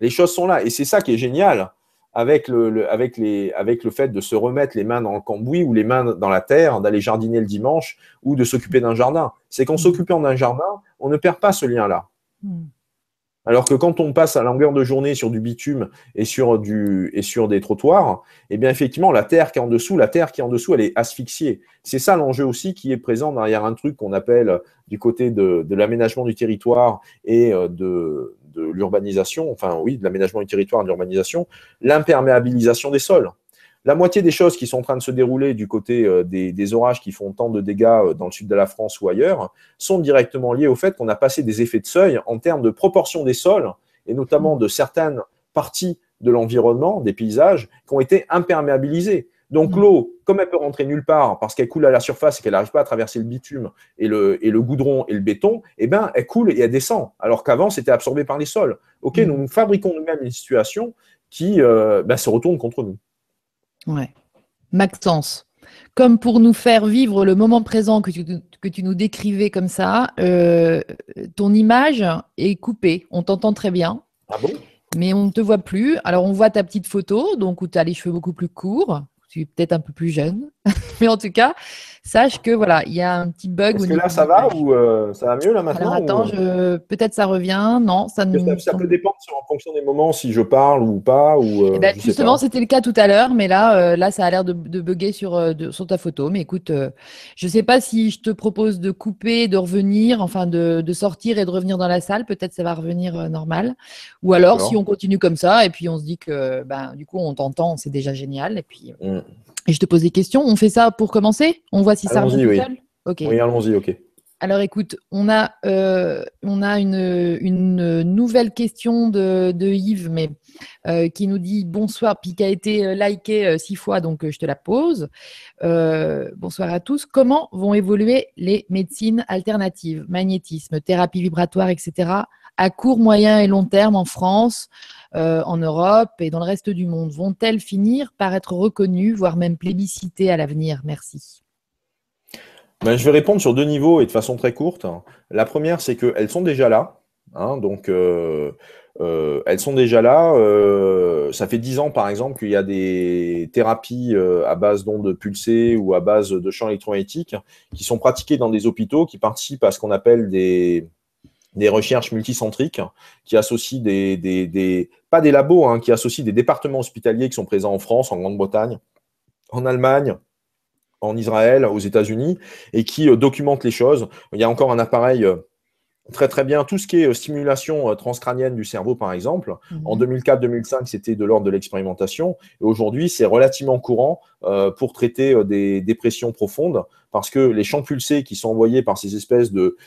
les choses sont là et c'est ça qui est génial avec le, avec, les, avec le fait de se remettre les mains dans le cambouis ou les mains dans la terre, d'aller jardiner le dimanche ou de s'occuper d'un jardin. C'est qu'en mmh. s'occupant d'un jardin, on ne perd pas ce lien-là. Mmh. Alors que quand on passe à longueur de journée sur du bitume et sur, du, et sur des trottoirs, eh bien effectivement, la terre qui est en dessous, la terre qui est en dessous, elle est asphyxiée. C'est ça l'enjeu aussi qui est présent derrière un truc qu'on appelle du côté de, l'aménagement du territoire et euh, de, de l'urbanisation, enfin oui, de l'aménagement du territoire et de l'urbanisation, l'imperméabilisation des sols. La moitié des choses qui sont en train de se dérouler du côté euh, des, orages qui font tant de dégâts euh, dans le sud de la France ou ailleurs sont directement liées au fait qu'on a passé des effets de seuil en termes de proportion des sols et notamment de certaines parties de l'environnement, des paysages, qui ont été imperméabilisés. Donc mmh. l'eau, comme elle peut rentrer nulle part parce qu'elle coule à la surface et qu'elle n'arrive pas à traverser le bitume et le, et le, goudron et le béton, eh ben, elle coule et elle descend, alors qu'avant, c'était absorbé par les sols. OK, mmh. nous, fabriquons nous-mêmes une situation qui euh, ben, se retourne contre nous. Ouais. Maxence, comme pour nous faire vivre le moment présent que tu, que tu nous décrivais comme ça, euh, ton image est coupée. On t'entend très bien. Ah bon? Mais on ne te voit plus. Alors, on voit ta petite photo, donc où tu as les cheveux beaucoup plus courts. Tu es peut-être un peu plus jeune. *laughs* mais en tout cas, sache que voilà, il y a un petit bug. Est-ce que là, ça va ou euh, ça va mieux là maintenant Alors attends, euh? peut-être ça revient. Non, ça ne. Ça, peut dépendre en fonction des moments si je parle ou pas. Ou, euh, eh ben, justement, c'était le cas tout à l'heure, mais là, là, ça a l'air de, de bugger sur, sur ta photo. Mais écoute, je ne sais pas si je te propose de couper, de revenir, enfin de, de sortir et de revenir dans la salle. Peut-être ça va revenir normal. Ou alors, si on continue comme ça et puis on se dit que ben, du coup, on t'entend, c'est déjà génial. Et puis. Mmh. Et je te pose des questions. On fait ça pour commencer? On voit si ça revient tout seul? Oui, allons-y, ok. Alors écoute, on a, euh, une, nouvelle question de, Yves, mais euh, qui nous dit bonsoir, puis qui a été euh, liké six fois, donc je te la pose. bonsoir à tous. Comment vont évoluer les médecines alternatives, magnétisme, thérapie vibratoire, etc., à court, moyen et long terme en France en Europe et dans le reste du monde Vont-elles finir par être reconnues, voire même plébiscitées à l'avenir? Merci. Ben, je vais répondre sur deux niveaux et de façon très courte. La première, c'est qu'elles sont déjà là. Hein, donc, euh, euh, elles sont déjà là. ça fait dix ans, par exemple, qu'il y a des thérapies à base d'ondes pulsées ou à base de champs électromagnétiques qui sont pratiquées dans des hôpitaux qui participent à ce qu'on appelle des, des recherches multicentriques qui associent des, des, pas des labos, hein, qui associent des départements hospitaliers qui sont présents en France, en Grande-Bretagne, en Allemagne, en Israël, aux États-Unis, et qui euh, documentent les choses. Il y a encore un appareil euh, très très bien tout ce qui est euh, stimulation transcrânienne du cerveau, par exemple. En 2004-2005, mhm. c'était de l'ordre de l'expérimentation. Et aujourd'hui, c'est relativement courant pour traiter des dépressions profondes parce que les champs pulsés qui sont envoyés par ces espèces de,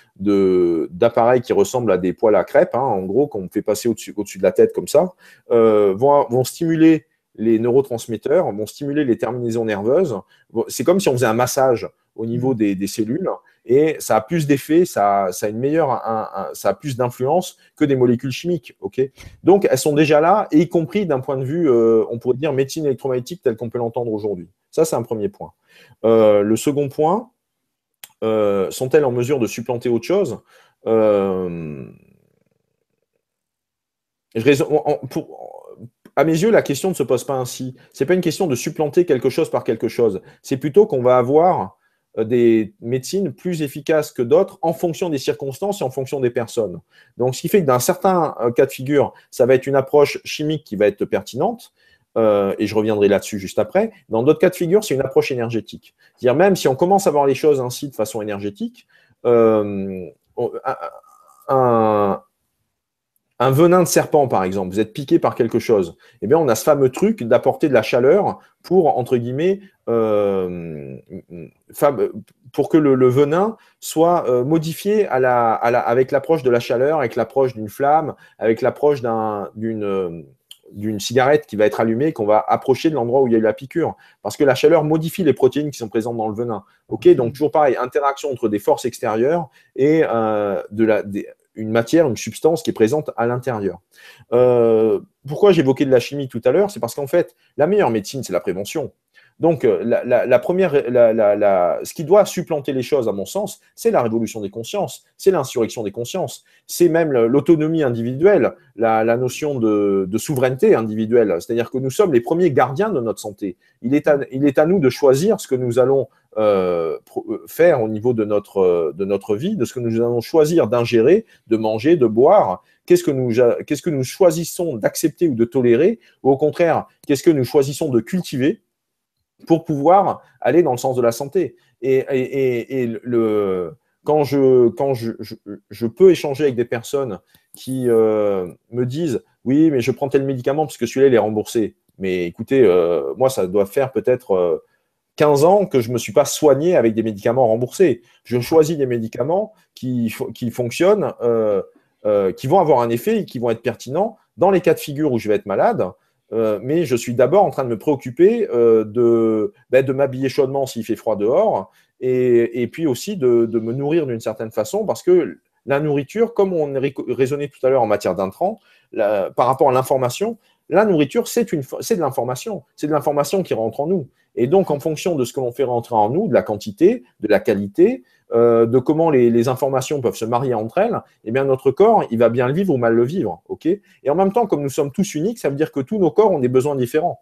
d'appareils qui ressemblent à des poils à crêpes, hein, en gros, qu'on fait passer au-dessus, au-dessus de la tête comme ça, euh, vont, vont stimuler les neurotransmetteurs, vont stimuler les terminaisons nerveuses. C'est comme si on faisait un massage au niveau des, des cellules et ça a plus d'effet, ça, ça, a une meilleure, un, ça a plus d'influence que des molécules chimiques. ok? Donc elles sont déjà là, et y compris d'un point de vue, euh, on pourrait dire médecine électromagnétique tel qu'on peut l'entendre aujourd'hui. Ça, c'est un premier point. Euh, le second point, euh, sont-elles en mesure de supplanter autre chose? Euh, à mes yeux, la question ne se pose pas ainsi. Ce n'est pas une question de supplanter quelque chose par quelque chose. C'est plutôt qu'on va avoir des médecines plus efficaces que d'autres en fonction des circonstances et en fonction des personnes. Donc, ce qui fait que dans certains cas de figure, ça va être une approche chimique qui va être pertinente, euh, et je reviendrai là-dessus juste après. Dans d'autres cas de figure, c'est une approche énergétique. C'est-à-dire même si on commence à voir les choses ainsi de façon énergétique, euh, un, venin de serpent, par exemple, vous êtes piqué par quelque chose, eh bien, on a ce fameux truc d'apporter de la chaleur pour, entre guillemets, euh, pour que le, venin soit modifié avec l'approche de la chaleur, avec l'approche d'une flamme, avec l'approche d'une d'une cigarette qui va être allumée qu'on va approcher de l'endroit où il y a eu la piqûre. Parce que la chaleur modifie les protéines qui sont présentes dans le venin. Ok, donc toujours pareil, interaction entre des forces extérieures et euh, de la, une matière, une substance qui est présente à l'intérieur. Euh, pourquoi j'évoquais de la chimie tout à l'heure? C'est parce qu'en fait, la meilleure médecine, c'est la prévention. Donc, euh, la, première, ce qui doit supplanter les choses, à mon sens, c'est la révolution des consciences, c'est l'insurrection des consciences, c'est même l'autonomie individuelle, la, notion de, souveraineté individuelle. C'est-à-dire que nous sommes les premiers gardiens de notre santé. Il est à, il est à nous de choisir ce que nous allons faire au niveau de notre, de notre vie, de ce que nous allons choisir d'ingérer, de manger, de boire. Qu'est-ce que nous, choisissons d'accepter ou de tolérer, ou au contraire, qu'est-ce que nous choisissons de cultiver pour pouvoir aller dans le sens de la santé? Et, le, quand, je, peux échanger avec des personnes qui euh, me disent oui, mais je prends tel médicament parce que celui-là, il est remboursé. Mais écoutez, euh, moi, ça doit faire peut-être 15 euh, ans que je ne me suis pas soigné avec des médicaments remboursés. Je choisis des médicaments qui, qui fonctionnent, qui vont avoir un effet et qui vont être pertinents dans les cas de figure où je vais être malade. Euh, mais je suis d'abord en train de me préoccuper euh, de, ben, de m'habiller chaudement s'il fait froid dehors, et, et puis aussi de, de me nourrir d'une certaine façon, parce que la nourriture, comme on raisonnait tout à l'heure en matière d'intrants, par rapport à l'information, la nourriture, c'est de l'information. C'est de l'information qui rentre en nous. Et donc, en fonction de ce que l'on fait rentrer en nous, de la quantité, de la qualité, euh, de comment les, informations peuvent se marier entre elles, eh bien, notre corps, il va bien le vivre ou mal le vivre. et en même temps, comme nous sommes tous uniques, ça veut dire que tous nos corps ont des besoins différents.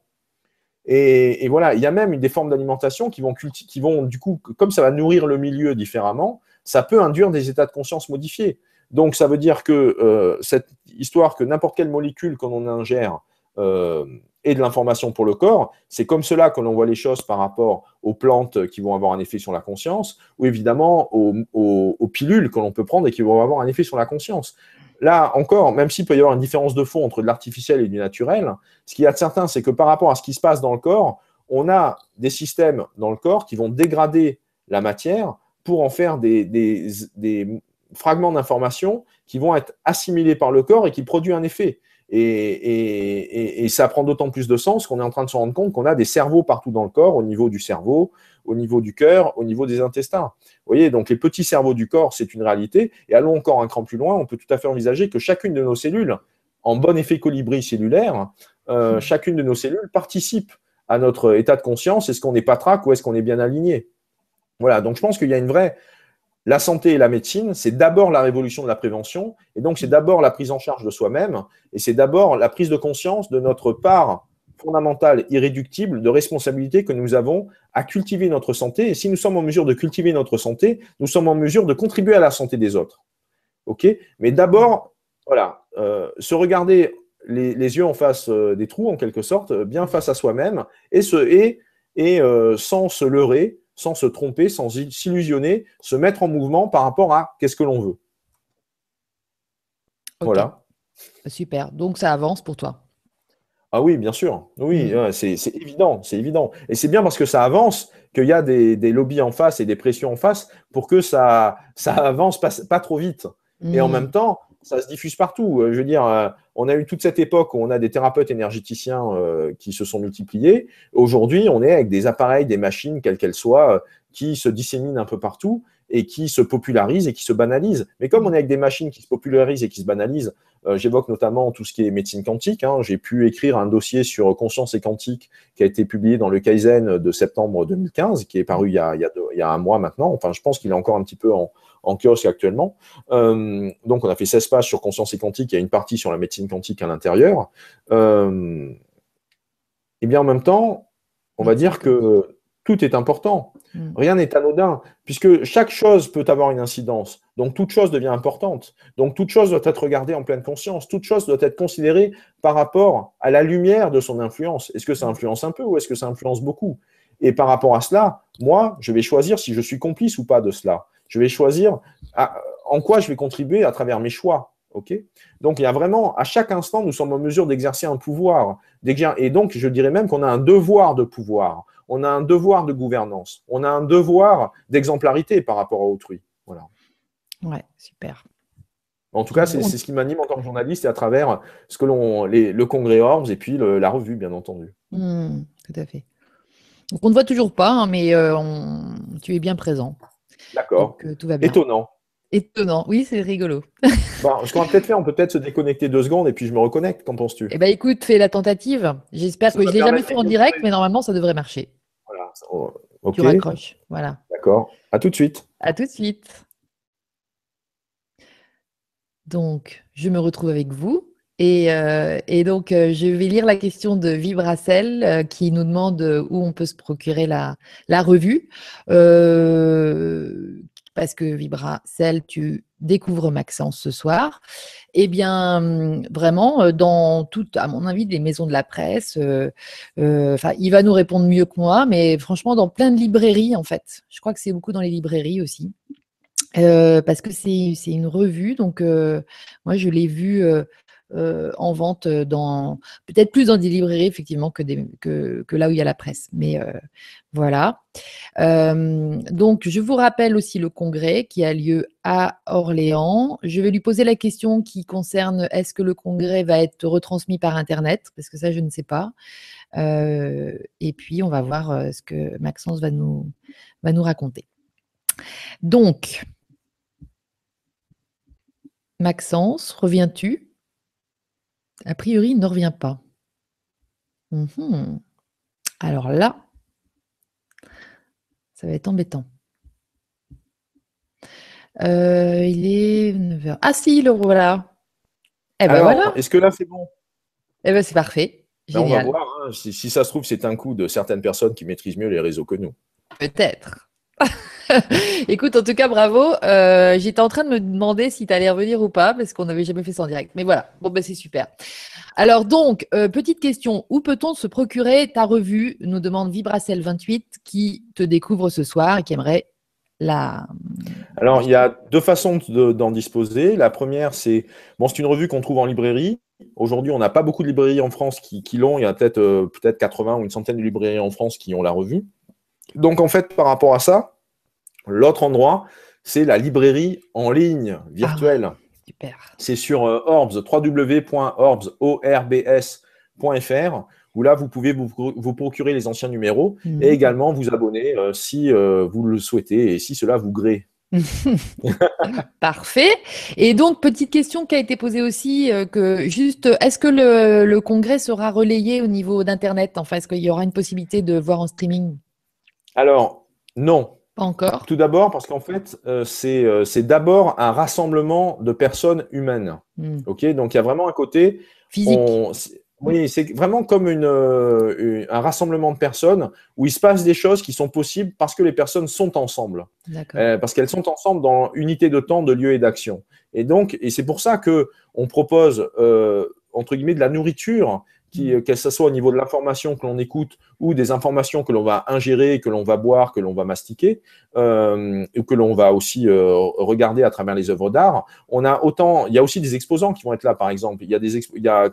Et, voilà, il y a même des formes d'alimentation qui vont, qui vont, du coup, comme ça va nourrir le milieu différemment, ça peut induire des états de conscience modifiés. Donc, ça veut dire que euh, cette histoire que n'importe quelle molécule qu'on ingère euh, et de l'information pour le corps. C'est comme cela que l'on voit les choses par rapport aux plantes qui vont avoir un effet sur la conscience, ou évidemment aux, pilules que l'on peut prendre et qui vont avoir un effet sur la conscience. Là encore, même s'il peut y avoir une différence de fond entre de l'artificiel et du naturel, ce qu'il y a de certain, c'est que par rapport à ce qui se passe dans le corps, on a des systèmes dans le corps qui vont dégrader la matière pour en faire des, des fragments d'information qui vont être assimilés par le corps et qui produisent un effet. Et, ça prend d'autant plus de sens qu'on est en train de se rendre compte qu'on a des cerveaux partout dans le corps, au niveau du cerveau, au niveau du cœur, au niveau des intestins. Vous voyez, donc les petits cerveaux du corps, c'est une réalité. Et allons encore un cran plus loin, on peut tout à fait envisager que chacune de nos cellules, en bon effet colibri cellulaire, euh, chacune de nos cellules participe à notre état de conscience. Est-ce qu'on est patraque ou est-ce qu'on est bien aligné? Voilà, donc je pense qu'il y a une vraie la santé et la médecine, c'est d'abord la révolution de la prévention, et donc c'est d'abord la prise en charge de soi-même, et c'est d'abord la prise de conscience de notre part fondamentale, irréductible, de responsabilité que nous avons à cultiver notre santé. Et si nous sommes en mesure de cultiver notre santé, nous sommes en mesure de contribuer à la santé des autres. OK? Mais d'abord, voilà, euh, se regarder les, yeux en face euh, des trous, en quelque sorte, bien face à soi-même, et, et, et euh, sans se leurrer, sans se tromper, sans s'illusionner, se mettre en mouvement par rapport à qu'est-ce que l'on veut. Voilà. Super. Donc ça avance pour toi. Ah oui, bien sûr. Oui, mm. c'est évident, c'est évident. Et c'est bien parce que ça avance qu'il y a des, lobbies en face et des pressions en face pour que ça, ça avance pas, trop vite. Et en mm. même temps, ça se diffuse partout. Euh, je veux dire, euh, on a eu toute cette époque où on a des thérapeutes énergéticiens euh, qui se sont multipliés. Aujourd'hui, on est avec des appareils, des machines, quelles qu'elles soient, qui se disséminent un peu partout et qui se popularisent et qui se banalisent. Mais comme on est avec des machines qui se popularisent et qui se banalisent, j'évoque notamment tout ce qui est médecine quantique. Hein. J'ai pu écrire un dossier sur conscience et quantique qui a été publié dans le Kaizen de septembre 2015, qui est paru il y a, un mois maintenant. Enfin, je pense qu'il est encore un petit peu en, kiosque actuellement. Euh, donc, on a fait 16 pages sur conscience et quantique, il y a une partie sur la médecine quantique à l'intérieur. Euh, et bien, en même temps, on va dire que tout est important. Mm. Rien n'est anodin, puisque chaque chose peut avoir une incidence. Donc, toute chose devient importante. Donc, toute chose doit être regardée en pleine conscience. Toute chose doit être considérée par rapport à la lumière de son influence. Est-ce que ça influence un peu ou est-ce que ça influence beaucoup? Et par rapport à cela, moi, je vais choisir si je suis complice ou pas de cela. Je vais choisir en quoi je vais contribuer à travers mes choix. ok? Donc, il y a vraiment, à chaque instant, nous sommes en mesure d'exercer un pouvoir. Et donc, je dirais même qu'on a un devoir de pouvoir. On a un devoir de gouvernance. On a un devoir d'exemplarité par rapport à autrui. Voilà. Ouais, super. En tout cas, c'est ce qui m'anime en tant que journaliste et à travers ce que l'on, le congrès Orbs et puis la revue, bien entendu. Mmh, tout à fait. Donc, on ne voit toujours pas, hein, mais euh, tu es bien présent. D'accord. Euh, tout va bien. Étonnant. Étonnant, oui, c'est rigolo. *laughs* bon, ce qu'on va peut-être faire, on peut peut-être se déconnecter deux secondes et puis je me reconnecte. Qu'en penses-tu? Eh bien, écoute, fais la tentative. J'espère que je ne l'ai jamais fait en direct, mais normalement, ça devrait marcher. Oh, ok. Tu raccroches. Voilà. D'accord. À tout de suite. À tout de suite. Donc, je me retrouve avec vous. Et, euh, et donc, euh, je vais lire la question de Vibracel euh, qui nous demande où on peut se procurer la, la revue. Euh, parce que Vibracel, tu découvres Maxence ce soir. Eh bien, hum, vraiment, dans toutes, à mon avis, des maisons de la presse, enfin, il va nous répondre mieux que moi, mais franchement, dans plein de librairies, en fait. Je crois que c'est beaucoup dans les librairies aussi. parce que c'est une revue, donc moi je l'ai vue euh, en vente dans peut-être plus dans des librairies effectivement que, là où il y a la presse. Mais euh, voilà. Euh, donc je vous rappelle aussi le congrès qui a lieu à Orléans. Je vais lui poser la question qui concerne est-ce que le congrès va être retransmis par internet? Parce que ça je ne sais pas. et puis on va voir ce que Maxence va nous raconter. Donc, Maxence, reviens-tu? A priori, il ne revient pas. Mhm. Alors là, ça va être embêtant. Euh, il est 9h. Ah si, le voilà. Eh ben voilà. Est-ce que là, c'est bon? Eh ben c'est parfait. Ben, on va voir. Hein. Si, si, ça se trouve, c'est un coup de certaines personnes qui maîtrisent mieux les réseaux que nous. Peut-être. *laughs* *laughs* Écoute, en tout cas, bravo. Euh, j'étais en train de me demander si tu allais revenir ou pas, parce qu'on n'avait jamais fait ça en direct. Mais voilà, bon, ben, c'est super. Alors donc, euh, petite question, où peut-on se procurer ta revue Nous demande Vibracel28 qui te découvre ce soir et qui aimerait la... Alors, il y a deux façons d'en disposer. La première, c'est bon, une revue qu'on trouve en librairie. Aujourd'hui, on n'a pas beaucoup de librairies en France qui, l'ont. Il y a peut-être euh, peut-être 80 ou une centaine de librairies en France qui ont la revue. Donc, en fait, par rapport à ça, l'autre endroit, c'est la librairie en ligne virtuelle. Ah, c'est sur euh, Orbs, www.orbs.fr, où là, vous pouvez vous, procurer les anciens numéros mhm. et également vous abonner euh, si euh, vous le souhaitez et si cela vous grée. *laughs* Parfait. Et donc, petite question qui a été posée aussi, que juste, est-ce que le, le, congrès sera relayé au niveau d'Internet? Enfin, est-ce qu'il y aura une possibilité de voir en streaming? Alors, non. Pas encore. Tout d'abord, parce qu'en fait, euh, euh, c'est d'abord un rassemblement de personnes humaines. Hmm. Ok, donc il y a vraiment un côté physique. oui, c'est vraiment comme euh, une, un rassemblement de personnes où il se passe des choses qui sont possibles parce que les personnes sont ensemble. parce qu'elles sont ensemble dans unité de temps, de lieu et d'action. Et donc, et c'est pour ça que on propose entre guillemets de la nourriture qui, euh, que ce soit au niveau de l'information que l'on écoute ou des informations que l'on va ingérer, que l'on va boire, que l'on va mastiquer, euh, ou que l'on va aussi euh, regarder à travers les œuvres d'art. On a autant, il y a aussi des exposants qui vont être là, par exemple. Il y a des, il y a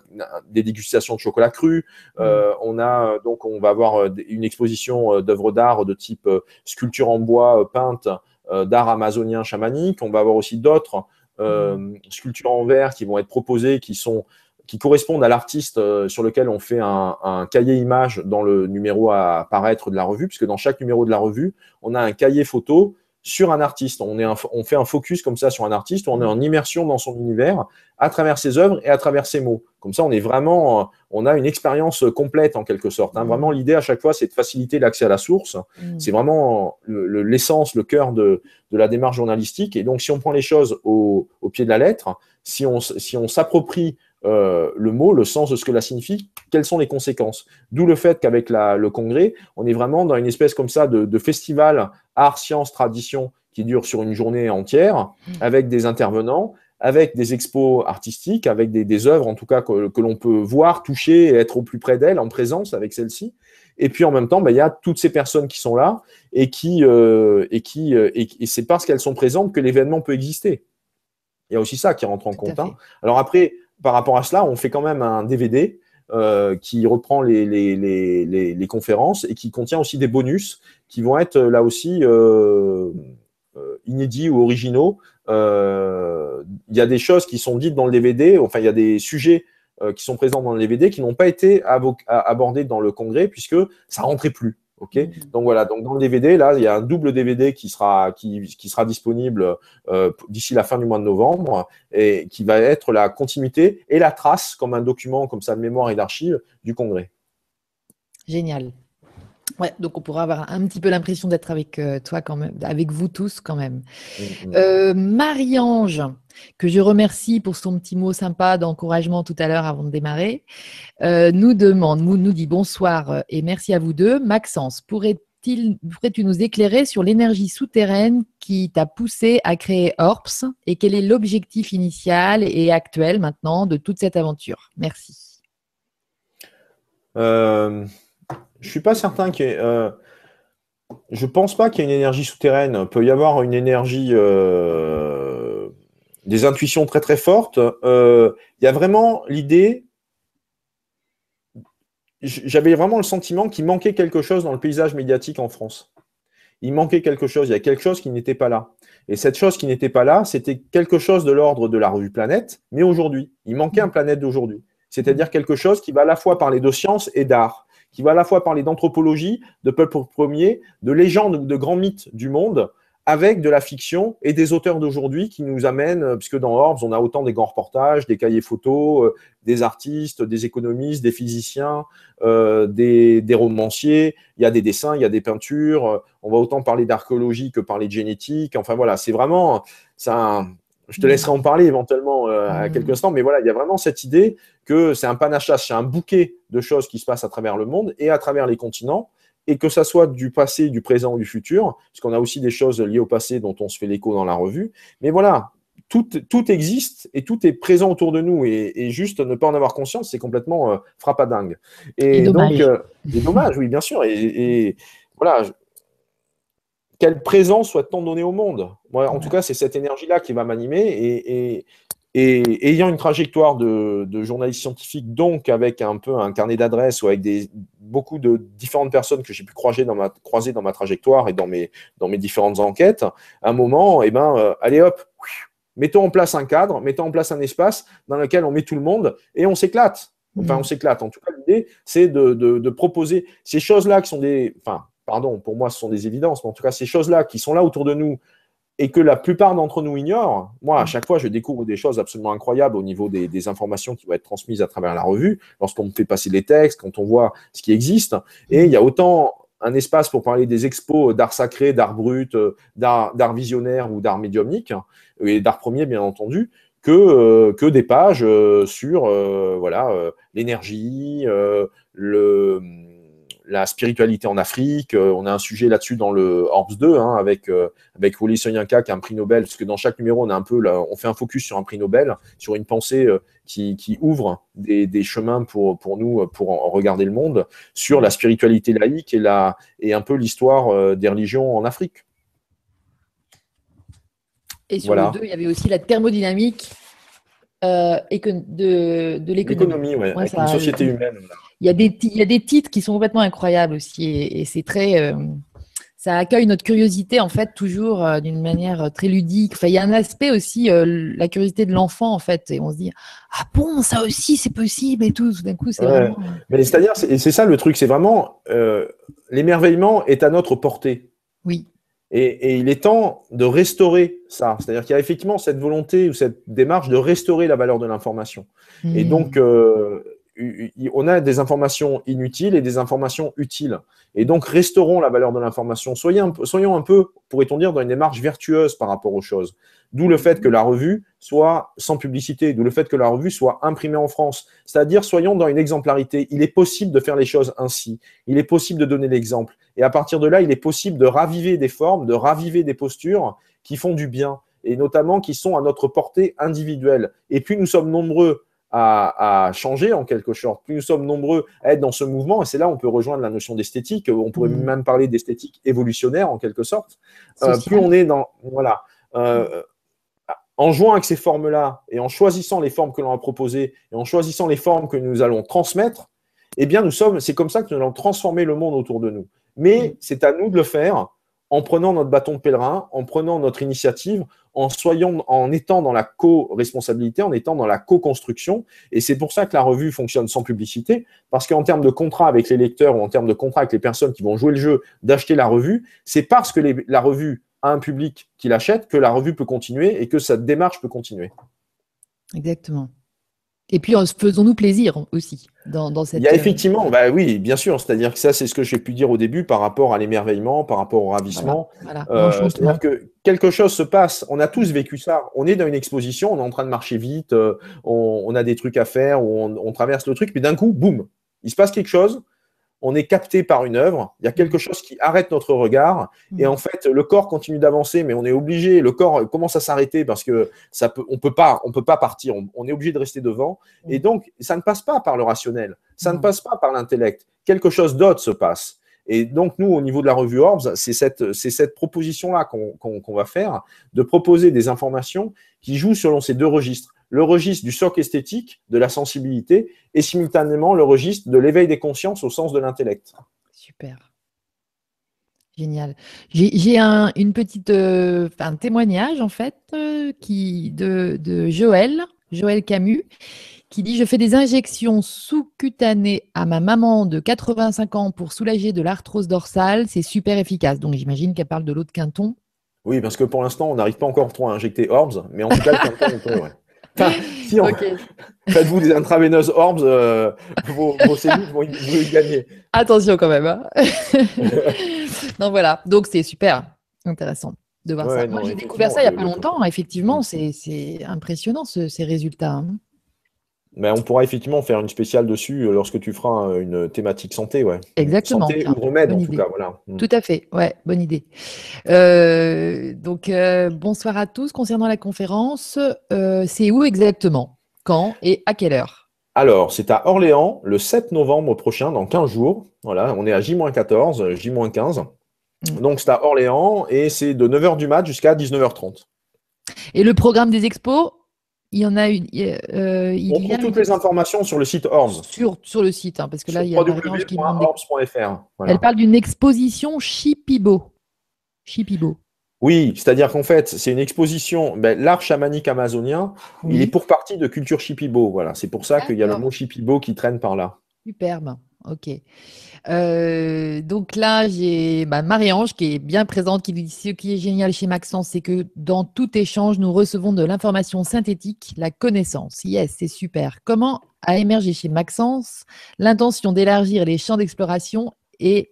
des dégustations de chocolat cru. Euh, mm. on a donc, on va avoir une exposition d'œuvres d'art de type sculpture en bois peinte, d'art amazonien chamanique. On va avoir aussi d'autres mm. sculptures en verre qui vont être proposées, qui sont qui correspondent à l'artiste euh, sur lequel on fait un, cahier image dans le numéro à apparaître de la revue, puisque dans chaque numéro de la revue, on a un cahier photo sur un artiste. On, est on fait un focus comme ça sur un artiste, on est en immersion dans son univers à travers ses œuvres et à travers ses mots. Comme ça, on est vraiment, euh, on a une expérience complète en quelque sorte. Hein. Mmh. Vraiment, l'idée à chaque fois, c'est de faciliter l'accès à la source. Mmh. C'est vraiment l'essence, le, cœur de, de, la démarche journalistique. Et donc, si on prend les choses au, au pied de la lettre, si on, si on s'approprie euh, le mot, le sens de ce que cela signifie, quelles sont les conséquences? D'où le fait qu'avec le congrès, on est vraiment dans une espèce comme ça de, festival art, science, tradition qui dure sur une journée entière, mmh. avec des intervenants, avec des expos artistiques, avec des, œuvres en tout cas que, l'on peut voir, toucher et être au plus près d'elles, en présence avec celles-ci. Et puis en même temps, bah, il y a toutes ces personnes qui sont là et qui, euh, et qui, euh, et, c'est parce qu'elles sont présentes que l'événement peut exister. Il y a aussi ça qui rentre en compte. Hein. Alors après, par rapport à cela, on fait quand même un DVD euh, qui reprend les, conférences et qui contient aussi des bonus qui vont être là aussi euh, euh, inédits ou originaux. Il y a des choses qui sont dites dans le DVD, enfin il y a des sujets qui sont présents dans le DVD qui n'ont pas été abordés dans le congrès puisque ça rentrait plus. Donc voilà. Donc dans le DVD, là, il y a un double DVD qui sera qui, qui sera disponible euh, d'ici la fin du mois de novembre et qui va être la continuité et la trace comme un document comme ça de mémoire et d'archives du congrès. Génial. Ouais, donc on pourra avoir un petit peu l'impression d'être avec euh, toi quand même, avec vous tous quand même. Mm, mm. Euh, Marie-Ange, que je remercie pour son petit mot sympa d'encouragement tout à l'heure avant de démarrer, euh, nous demande, nous, nous dit bonsoir et merci à vous deux. Maxence, pourrais-tu nous éclairer sur l'énergie souterraine qui t'a poussé à créer ORPS et quel est l'objectif initial et actuel maintenant de toute cette aventure? Merci. Je suis pas certain qu'il y ait. Euh, je pense pas qu'il y ait une énergie souterraine. Il peut y avoir une énergie. Euh, des intuitions très très fortes. Euh, il y a vraiment l'idée. J'avais vraiment le sentiment qu'il manquait quelque chose dans le paysage médiatique en France. Il manquait quelque chose. Il y a quelque chose qui n'était pas là. Et cette chose qui n'était pas là, c'était quelque chose de l'ordre de la revue Planète, mais aujourd'hui. Il manquait un planète d'aujourd'hui. C'est-à-dire quelque chose qui va à la fois parler de science et d'art qui va à la fois parler d'anthropologie, de peuple premier, de légendes, de grands mythes du monde, avec de la fiction et des auteurs d'aujourd'hui qui nous amènent, euh, puisque dans Orbs, on a autant des grands reportages, des cahiers photos, euh, des artistes, des économistes, des physiciens, euh, des, romanciers, il y a des dessins, il y a des peintures, on va autant parler d'archéologie que parler de génétique, enfin voilà, c'est vraiment, ça, je te laisserai en parler éventuellement euh, à quelques instants, mais voilà, il y a vraiment cette idée que c'est un panachage, c'est un bouquet de choses qui se passent à travers le monde et à travers les continents, et que ça soit du passé, du présent ou du futur, parce qu'on a aussi des choses liées au passé dont on se fait l'écho dans la revue. Mais voilà, tout, tout, existe et tout est présent autour de nous, et, juste ne pas en avoir conscience, c'est complètement euh, frappadingue. Et, donc, euh, dommage, oui, bien sûr. Et, et voilà, quelle présence soit-on donné au monde Moi, en tout cas, c'est cette énergie-là qui va m'animer. Et, ayant une trajectoire de, journaliste scientifique, donc avec un peu un carnet d'adresses ou avec des, beaucoup de différentes personnes que j'ai pu croiser dans, ma, croiser dans ma trajectoire et dans mes, dans mes différentes enquêtes, à un moment, eh ben, euh, allez hop, mettons en place un cadre, mettons en place un espace dans lequel on met tout le monde et on s'éclate. Enfin, mmh. on s'éclate. En tout cas, l'idée, c'est de, de, proposer ces choses-là qui sont des. Enfin, pardon, pour moi, ce sont des évidences, mais en tout cas, ces choses-là qui sont là autour de nous et que la plupart d'entre nous ignorent, moi, à chaque fois, je découvre des choses absolument incroyables au niveau des, informations qui vont être transmises à travers la revue, lorsqu'on me fait passer les textes, quand on voit ce qui existe. Et il y a autant un espace pour parler des expos d'art sacré, d'art brut, d'art visionnaire ou d'art médiumnique, et d'art premier, bien entendu, que, euh, que des pages euh, sur euh, voilà l'énergie, le la spiritualité en Afrique. Euh, on a un sujet là-dessus dans le Orbs 2 hein, avec, euh, avec Soyinka qui a un prix Nobel, parce que dans chaque numéro, on, a un peu, on fait un focus sur un prix Nobel, sur une pensée euh, qui, ouvre des, chemins pour, pour nous pour regarder le monde, sur la spiritualité laïque et, la, et un peu l'histoire des religions en Afrique. Et sur le 2, il y avait aussi la thermodynamique de, de l'économie. ouais, une société humaine. Il y, a des, il y a des titres qui sont complètement incroyables aussi et, c'est très. Euh, ça accueille notre curiosité en fait toujours euh, d'une manière euh, très ludique. Enfin, il y a un aspect aussi, la curiosité de l'enfant en fait, et on se dit ah bon ça aussi c'est possible et tout. Tout d'un coup c'est vraiment. Mais c'est-à-dire c'est ça le truc, c'est vraiment l'émerveillement est à notre portée. Oui. Et, et, il est temps de restaurer ça. C'est-à-dire qu'il y a effectivement cette volonté ou cette démarche de restaurer la valeur de l'information. Et mmh. donc, on a des informations inutiles et des informations utiles. Et donc, restaurons la valeur de l'information. Soyons, soyons un peu, pourrait-on dire, dans une démarche vertueuse par rapport aux choses. D'où le fait que la revue soit sans publicité, d'où le fait que la revue soit imprimée en France. C'est-à-dire, soyons dans une exemplarité. Il est possible de faire les choses ainsi. Il est possible de donner l'exemple. Et à partir de là, il est possible de raviver des formes, de raviver des postures qui font du bien et notamment qui sont à notre portée individuelle. Et puis, nous sommes nombreux à, changer en quelque sorte. Plus nous sommes nombreux à être dans ce mouvement, et c'est là où on peut rejoindre la notion d'esthétique, on pourrait mm. même parler d'esthétique évolutionnaire en quelque sorte. Euh, plus on est dans. Voilà. Euh, en jouant avec ces formes-là et en choisissant les formes que l'on a proposées et en choisissant les formes que nous allons transmettre, eh bien, nous sommes, c'est comme ça que nous allons transformer le monde autour de nous. Mais mm. c'est à nous de le faire en prenant notre bâton de pèlerin, en prenant notre initiative, en, soyons, en étant dans la co-responsabilité, en étant dans la co-construction. Et c'est pour ça que la revue fonctionne sans publicité, parce qu'en termes de contrat avec les lecteurs ou en termes de contrat avec les personnes qui vont jouer le jeu d'acheter la revue, c'est parce que la revue a un public qui l'achète que la revue peut continuer et que sa démarche peut continuer. Exactement. Et puis, faisons-nous plaisir aussi. Dans, cette. Il y a effectivement, bah oui, bien sûr. C'est-à-dire que ça, c'est ce que j'ai pu dire au début par rapport à l'émerveillement, par rapport au ravissement. Euh, c'est-à-dire que quelque chose se passe. On a tous vécu ça. On est dans une exposition, on est en train de marcher vite, euh, on, a des trucs à faire, on, on traverse le truc, mais d'un coup, boum, il se passe quelque chose on est capté par une œuvre, il y a quelque chose qui arrête notre regard, et en fait, le corps continue d'avancer, mais on est obligé, le corps commence à s'arrêter parce que ça peut, on peut pas, on peut pas partir, on, est obligé de rester devant, et donc ça ne passe pas par le rationnel, ça ne passe pas par l'intellect, quelque chose d'autre se passe. Et donc, nous, au niveau de la revue Orbs, c'est cette, cette proposition-là qu'on va faire, de proposer des informations qui jouent selon ces deux registres le registre du socle esthétique, de la sensibilité, et simultanément le registre de l'éveil des consciences au sens de l'intellect. Super. Génial. J'ai un une petite, euh, un témoignage en fait euh, qui, de, de, Joël, Joël Camus, qui dit Je fais des injections sous-cutanées à ma maman de 85 ans pour soulager de l'arthrose dorsale. C'est super efficace. Donc j'imagine qu'elle parle de l'eau de Quinton. Oui, parce que pour l'instant, on n'arrive pas encore trop à injecter Orbs, mais en tout cas, le Quinton, on peut, ouais. *laughs* Faites-vous des intraveineuses orbs, euh, vos, cellules vont, y gagner. Attention quand même. Hein. *laughs* non, voilà. Donc, c'est super intéressant de voir ça. Moi, j'ai découvert ça il n'y a pas longtemps. Effectivement, c'est impressionnant ces résultats. Hein. Mais on pourra effectivement faire une spéciale dessus euh, lorsque tu feras euh, une thématique santé, ouais. Exactement. Santé ou remède, en tout cas, voilà. Mm. Tout à fait, ouais, bonne idée. Euh, donc, bonsoir à tous. Concernant la conférence, c'est où exactement? Quand et à quelle heure? Alors, c'est à Orléans, le 7 novembre prochain, dans 15 jours. Voilà, on est à J-14, J-15. Mm. Donc, c'est à Orléans et c'est de 9h du mat jusqu'à 19h30. Et le programme des expos? Il y en a une. Euh, il On trouve toutes les informations sur le site Orbs. Sur, sur le site, hein, parce que là, il y a www.orbs.fr. Elle parle d'une exposition Shipibo. Shipibo. Oui, c'est-à-dire qu'en fait, c'est une exposition. Ben, L'art chamanique amazonien, il est pour partie de culture Shipibo. Voilà, c'est pour ça qu'il y a le mot Shipibo qui traîne par là. Superbe. Ok. Euh, donc là, j'ai Marie-Ange qui est bien présente, qui dit ce qui est génial chez Maxence, c'est que dans tout échange, nous recevons de l'information synthétique, la connaissance. Yes, c'est super. Comment a émergé chez Maxence l'intention d'élargir les champs d'exploration et,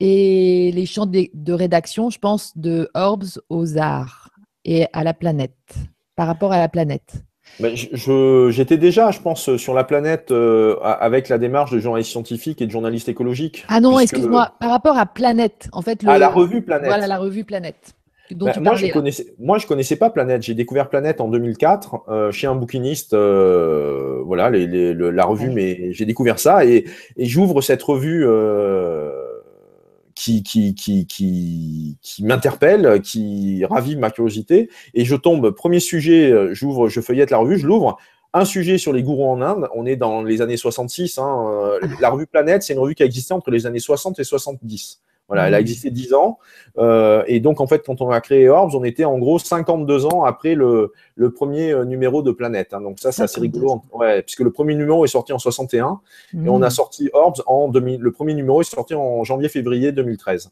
les champs de rédaction, je pense, de Orbs aux arts et à la planète, par rapport à la planète? J'étais déjà, je pense, sur la planète euh, avec la démarche de journaliste scientifique et de journaliste écologique. Ah non, excuse-moi, par rapport à Planète, en fait. Le... À la revue Planète. Voilà, la revue Planète. Bah, moi, je connaissais, moi, je connaissais pas Planète. J'ai découvert Planète en 2004 euh, chez un bouquiniste. Euh, voilà, les, la revue, mais j'ai découvert ça et, et j'ouvre cette revue qui, m'interpelle, qui ravive ma curiosité. Et je tombe, premier sujet, euh, j'ouvre, je feuillette la revue, je l'ouvre. Un sujet sur les gourous en Inde, on est dans les années 66. Hein, euh, la revue Planète, c'est une revue qui a existé entre les années 60 et 70. Voilà, elle a mmh. existé 10 ans. Euh, et donc, en fait, quand on a créé Orbs, on était en gros 52 ans après le, le premier euh, numéro de Planète. Hein. Donc, ça, c'est assez rigolo. Ouais, puisque le premier numéro est sorti en 61 et on a mmh. sorti Orbs en 2000. Le premier numéro est sorti en janvier-février 2013.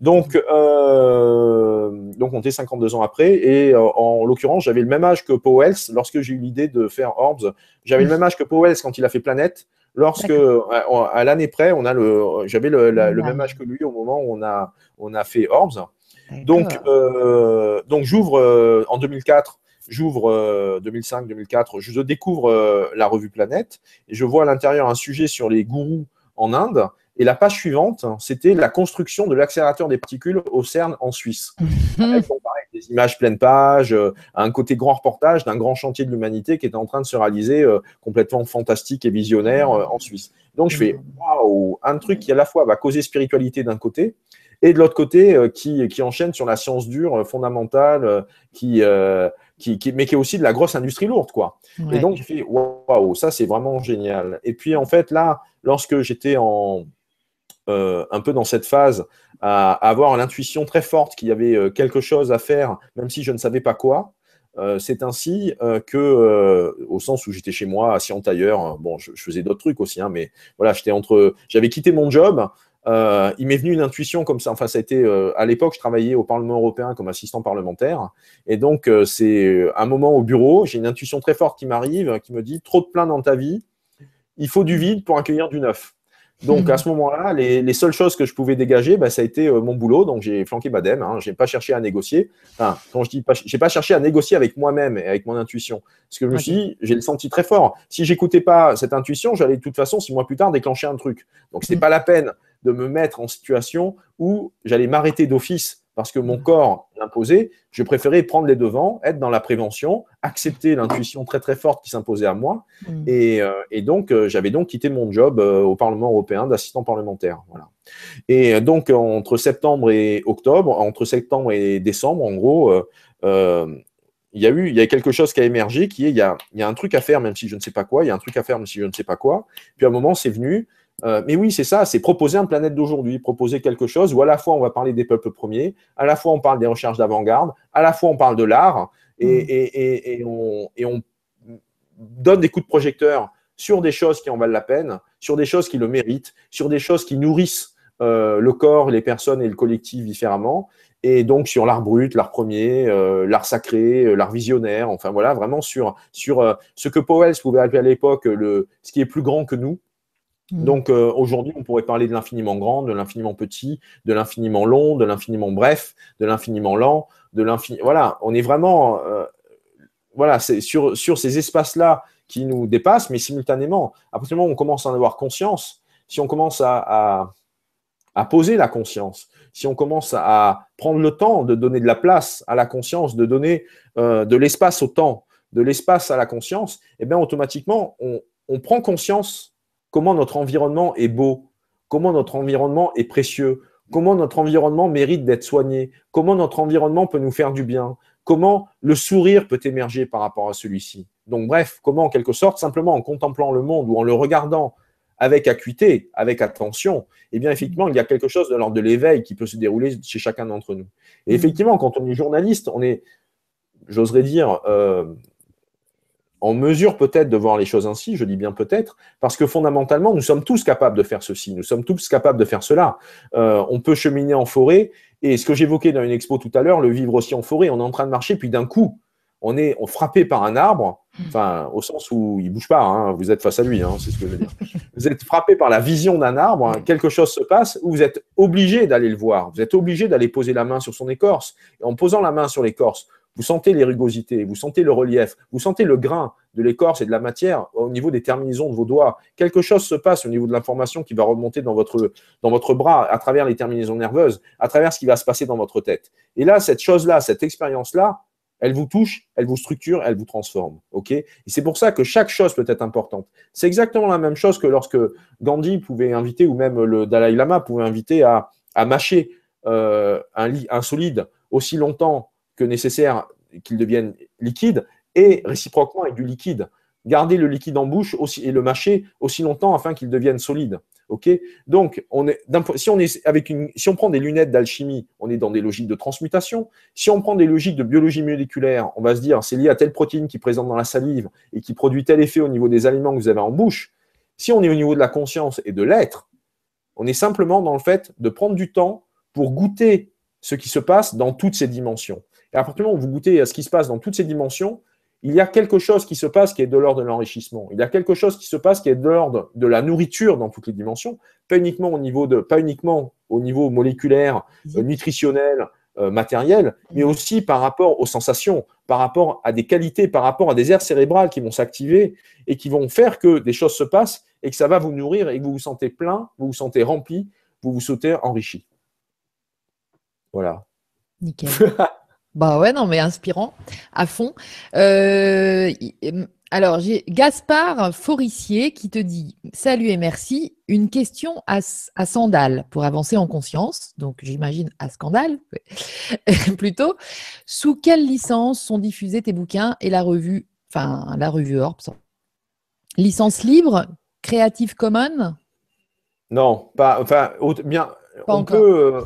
Donc, euh, donc, on était 52 ans après. Et euh, en l'occurrence, j'avais le même âge que Powell lorsque j'ai eu l'idée de faire Orbs. J'avais le même âge que Powell quand il a fait Planète. Lorsque, à, l'année près, on a le, j'avais le, le, même âge que lui au moment où on a, on a fait Orbs. Donc, euh, donc j'ouvre euh, en 2004, j'ouvre 2005-2004, euh, je découvre la revue Planète et je vois à l'intérieur un sujet sur les gourous en Inde. Et la page suivante, c'était la construction de l'accélérateur des particules au CERN en Suisse. Avec, des images pleines pages, euh, un côté grand reportage d'un grand chantier de l'humanité qui est en train de se réaliser euh, complètement fantastique et visionnaire euh, en Suisse. Donc je fais waouh, un truc qui à la fois va causer spiritualité d'un côté et de l'autre côté qui, qui, enchaîne sur la science dure fondamentale, qui, qui, qui, mais qui est aussi de la grosse industrie lourde quoi. Et donc je fais waouh, ça c'est vraiment génial. Et puis en fait là, lorsque j'étais en un peu dans cette phase à, avoir l'intuition très forte qu'il y avait euh, quelque chose à faire, même si je ne savais pas quoi. Euh, c'est ainsi euh, que, au sens où j'étais chez moi, assis en tailleur, bon, je, faisais d'autres trucs aussi, hein, mais voilà, j'étais entre, j'avais quitté mon job. il m'est venu une intuition comme ça. Enfin, ça a été à l'époque, je travaillais au Parlement européen comme assistant parlementaire, et donc c'est un moment au bureau, j'ai une intuition très forte qui m'arrive, qui me dit trop de plein dans ta vie, il faut du vide pour accueillir du neuf. Donc à ce moment-là, les, seules choses que je pouvais dégager, bah, ça a été euh, mon boulot. Donc j'ai flanqué Badem. Hein. Je n'ai pas cherché à négocier. Enfin, quand je dis pas, j'ai pas cherché à négocier avec moi-même et avec mon intuition. Parce que je me suis dit, j'ai le senti très fort. Si j'écoutais pas cette intuition, j'allais de toute façon six mois plus tard déclencher un truc. Donc c'était mm. pas la peine de me mettre en situation où j'allais m'arrêter d'office parce que mon corps l'imposait, je préférais prendre les devants, être dans la prévention, accepter l'intuition très très forte qui s'imposait à moi. Mm. Euh, et, donc, euh, j'avais donc quitté mon job euh, au Parlement européen d'assistant parlementaire. Voilà. Et donc, entre septembre et octobre, entre septembre et décembre, en gros, il y a eu il y a quelque chose qui a émergé qui est il y a, il y a un truc à faire, même si je ne sais pas quoi, il y a un truc à faire, même si je ne sais pas quoi. Puis à un moment, c'est venu. Euh, mais oui, c'est ça, c'est proposer un planète d'aujourd'hui, proposer quelque chose où à la fois on va parler des peuples premiers, à la fois on parle des recherches d'avant-garde, à la fois on parle de l'art et, mm. on, donne des coups de projecteur sur des choses qui en valent la peine, sur des choses qui le méritent, sur des choses qui nourrissent euh, le corps, les personnes et le collectif différemment, et donc sur l'art brut, l'art premier, euh, l'art sacré, l'art visionnaire, enfin voilà, vraiment sur, sur ce que Powell pouvait appeler à l'époque le, ce qui est plus grand que nous. Donc euh, aujourd'hui, on pourrait parler de l'infiniment grand, de l'infiniment petit, de l'infiniment long, de l'infiniment bref, de l'infiniment lent, de l'infiniment. Voilà, on est vraiment euh, sur, ces espaces-là qui nous dépassent, mais simultanément, à partir du moment où on commence à en avoir conscience, si on commence à, poser la conscience, si on commence à prendre le temps de donner de la place à la conscience, de donner euh, de l'espace au temps, de l'espace à la conscience, eh bien automatiquement, on prend conscience comment notre environnement est beau, comment notre environnement est précieux, comment notre environnement mérite d'être soigné, comment notre environnement peut nous faire du bien, comment le sourire peut émerger par rapport à celui-ci. Donc bref, comment en quelque sorte, simplement en contemplant le monde ou en le regardant avec acuité, avec attention, eh bien effectivement, il y a quelque chose de l'ordre de l'éveil qui peut se dérouler chez chacun d'entre nous. Et effectivement, quand on est journaliste, on est, j'oserais dire, euh, en mesure peut-être de voir les choses ainsi, je dis bien peut-être, parce que fondamentalement, nous sommes tous capables de faire ceci, nous sommes tous capables de faire cela. Euh, on peut cheminer en forêt, et ce que j'évoquais dans une expo tout à l'heure, le vivre aussi en forêt, on est en train de marcher, puis d'un coup, on est frappé par un arbre, enfin, au sens où il bouge pas, hein, vous êtes face à lui, hein, c'est ce que je veux dire. Vous êtes frappé par la vision d'un arbre, hein, quelque chose se passe, où vous êtes obligé d'aller le voir, vous êtes obligé d'aller poser la main sur son écorce, et en posant la main sur l'écorce, vous sentez les rugosités, vous sentez le relief, vous sentez le grain de l'écorce et de la matière au niveau des terminaisons de vos doigts. Quelque chose se passe au niveau de l'information qui va remonter dans votre, dans votre bras à travers les terminaisons nerveuses, à travers ce qui va se passer dans votre tête. Et là, cette chose-là, cette expérience-là, elle vous touche, elle vous structure, elle vous transforme. ok? Et c'est pour ça que chaque chose peut être importante. C'est exactement la même chose que lorsque Gandhi pouvait inviter, ou même le Dalai Lama pouvait inviter à, à mâcher euh, un, un solide aussi longtemps nécessaire qu'il devienne liquide et réciproquement avec du liquide. Garder le liquide en bouche aussi, et le mâcher aussi longtemps afin qu'il devienne solide. Donc, on est, si, on est avec une, si on prend des lunettes d'alchimie, on est dans des logiques de transmutation. Si on prend des logiques de biologie moléculaire, on va se dire c'est lié à telle protéine qui est présente dans la salive et qui produit tel effet au niveau des aliments que vous avez en bouche. Si on est au niveau de la conscience et de l'être, on est simplement dans le fait de prendre du temps pour goûter ce qui se passe dans toutes ces dimensions. Et à partir du moment où vous goûtez à ce qui se passe dans toutes ces dimensions, il y a quelque chose qui se passe qui est de l'ordre de l'enrichissement. Il y a quelque chose qui se passe qui est de l'ordre de la nourriture dans toutes les dimensions, pas uniquement au niveau de, pas uniquement au niveau moléculaire, euh, nutritionnel, euh, matériel, mais aussi par rapport aux sensations, par rapport à des qualités, par rapport à des aires cérébrales qui vont s'activer et qui vont faire que des choses se passent et que ça va vous nourrir et que vous vous sentez plein, vous vous sentez rempli, vous vous sentez enrichi. Voilà. Nickel. *laughs* Bah ouais, non, mais inspirant, à fond. Euh, alors, j'ai Gaspard Forissier qui te dit Salut et merci. Une question à, à Sandal pour avancer en conscience. Donc, j'imagine à Scandale, *laughs* plutôt. Sous quelle licence sont diffusés tes bouquins et la revue, enfin, la revue Orps Licence libre Creative Commons? Non, pas, enfin, bien, on encore. peut. Euh,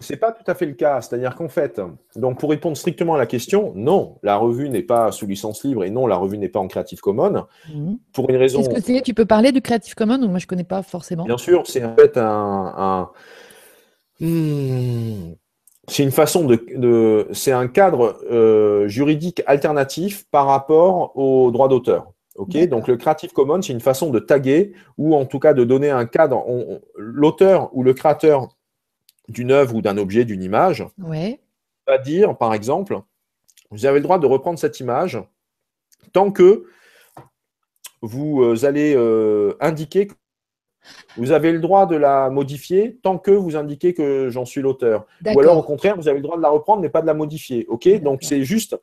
c'est pas tout à fait le cas. C'est-à-dire qu'en fait, donc pour répondre strictement à la question, non, la revue n'est pas sous licence libre et non, la revue n'est pas en Creative Commons. Mhm. Pour une raison. Qu'est-ce que c'est Tu peux parler du Creative Commons Moi, je connais pas forcément? Bien sûr, c'est en fait un. Hmm, c'est une façon de, c'est un cadre euh, juridique alternatif par rapport aux droits d'auteur. Donc le Creative Commons, c'est une façon de taguer ou en tout cas de donner un cadre. L'auteur ou le créateur d'une œuvre ou d'un objet, d'une image, va dire, par exemple, vous avez le droit de reprendre cette image tant que vous euh, allez euh, indiquer vous avez le droit de la modifier tant que vous indiquez que j'en suis l'auteur. Ou alors, au contraire, vous avez le droit de la reprendre, mais pas de la modifier. OK Donc, c'est juste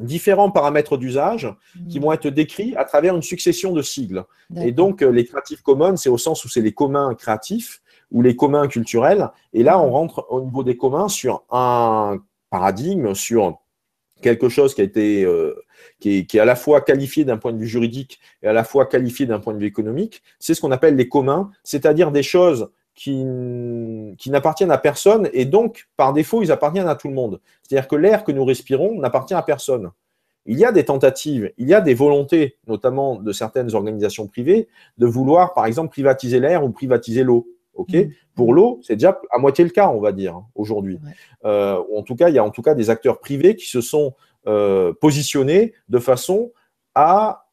différents paramètres d'usage qui mmh. vont être décrits à travers une succession de sigles. Et donc, euh, les Creative Commons, c'est au sens où c'est les communs créatifs ou les communs culturels. Et là, on mmh. rentre au niveau des communs sur un paradigme, sur quelque chose qui a été euh, qui, est, qui, est, à la fois qualifié d'un point de vue juridique et à la fois qualifié d'un point de vue économique, c'est ce qu'on appelle les communs, c'est-à-dire des choses qui, qui n'appartiennent à personne et donc, par défaut, ils appartiennent à tout le monde. C'est-à-dire que l'air que nous respirons n'appartient à personne. Il y a des tentatives, il y a des volontés, notamment de certaines organisations privées, de vouloir, par exemple, privatiser l'air ou privatiser l'eau. Ok, mmh. Pour l'eau, c'est déjà à moitié le cas, on va dire, aujourd'hui. Euh, en tout cas, il y a en tout cas des acteurs privés qui se sont euh, positionnés de façon à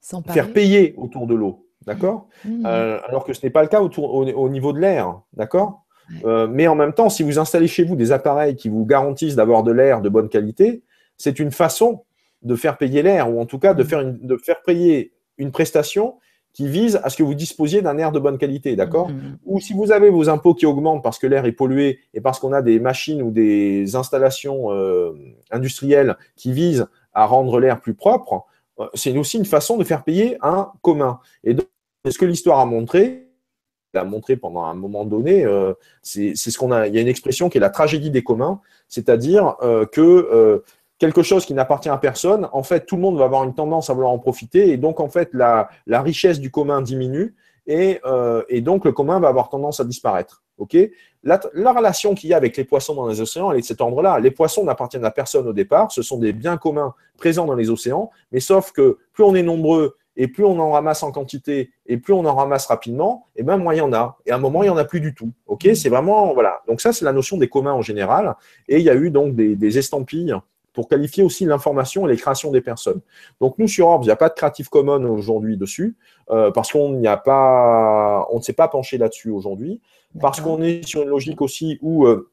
faire payer autour de l'eau. D'accord? Mmh. euh, Alors que ce n'est pas le cas autour, au, niveau de l'air. D'accord? Mais en même temps, si vous installez chez vous des appareils qui vous garantissent d'avoir de l'air de bonne qualité, c'est une façon de faire payer l'air, ou en tout cas de faire, de faire payer une prestation qui vise à ce que vous disposiez d'un air de bonne qualité, d'accord? Mm-hmm. Ou si vous avez vos impôts qui augmentent parce que l'air est pollué et parce qu'on a des machines ou des installations euh, industrielles qui visent à rendre l'air plus propre, euh, c'est aussi une façon de faire payer un commun. Et donc, ce que l'histoire a montré, a montré pendant un moment donné, euh, c'est ce qu'on a. Il y a une expression qui est la tragédie des communs, c'est-à-dire que quelque chose qui n'appartient à personne, en fait, tout le monde va avoir une tendance à vouloir en profiter, et donc, en fait, la, richesse du commun diminue, euh, et, donc le commun va avoir tendance à disparaître. Ok? La, relation qu'il y a avec les poissons dans les océans, elle est de cet ordre-là. Les poissons n'appartiennent à personne au départ, ce sont des biens communs présents dans les océans, mais sauf que plus on est nombreux et plus on en ramasse en quantité et plus on en ramasse rapidement, et bien moins il y en a. Et à un moment, il n'y en a plus du tout. Ok? C'est vraiment, voilà. Donc ça, c'est la notion des communs en général. Et il y a eu donc des estampilles pour qualifier aussi l'information et les créations des personnes. Donc nous, sur Orbs, il n'y a pas de Creative Commons aujourd'hui dessus, euh, parce qu'on n'y a pas, on ne s'est pas penché là-dessus aujourd'hui, parce qu'on est sur une logique aussi où euh,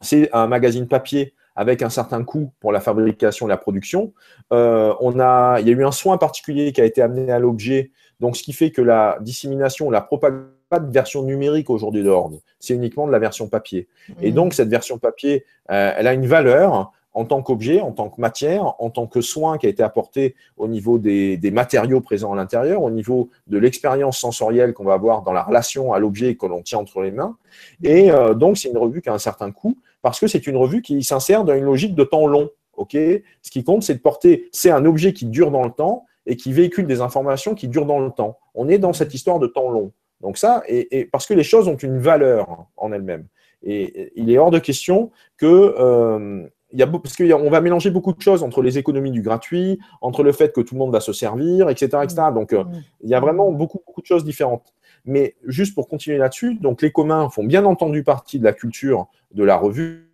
c'est un magazine papier avec un certain coût pour la fabrication et la production. Euh, on a, il y a eu un soin particulier qui a été amené à l'objet, donc ce qui fait que la dissémination, la propagation pas de version numérique aujourd'hui de c'est uniquement de la version papier. Et mmh. donc cette version papier, elle a une valeur en tant qu'objet, en tant que matière, en tant que soin qui a été apporté au niveau des, matériaux présents à l'intérieur, au niveau de l'expérience sensorielle qu'on va avoir dans la relation à l'objet que l'on tient entre les mains. Et euh, donc, c'est une revue qui a un certain coût parce que c'est une revue qui s'insère dans une logique de temps long. Ok? Ce qui compte, c'est de porter, c'est un objet qui dure dans le temps et qui véhicule des informations qui durent dans le temps. On est dans cette histoire de temps long. Donc ça, et, parce que les choses ont une valeur en elles-mêmes. Et il est hors de question que euh, il parce qu'on va mélanger beaucoup de choses entre les économies du gratuit, entre le fait que tout le monde va se servir, etc. Donc, euh, il y a vraiment beaucoup, beaucoup de choses différentes. Mais juste pour continuer là-dessus, donc les communs font bien entendu partie de la culture de la revue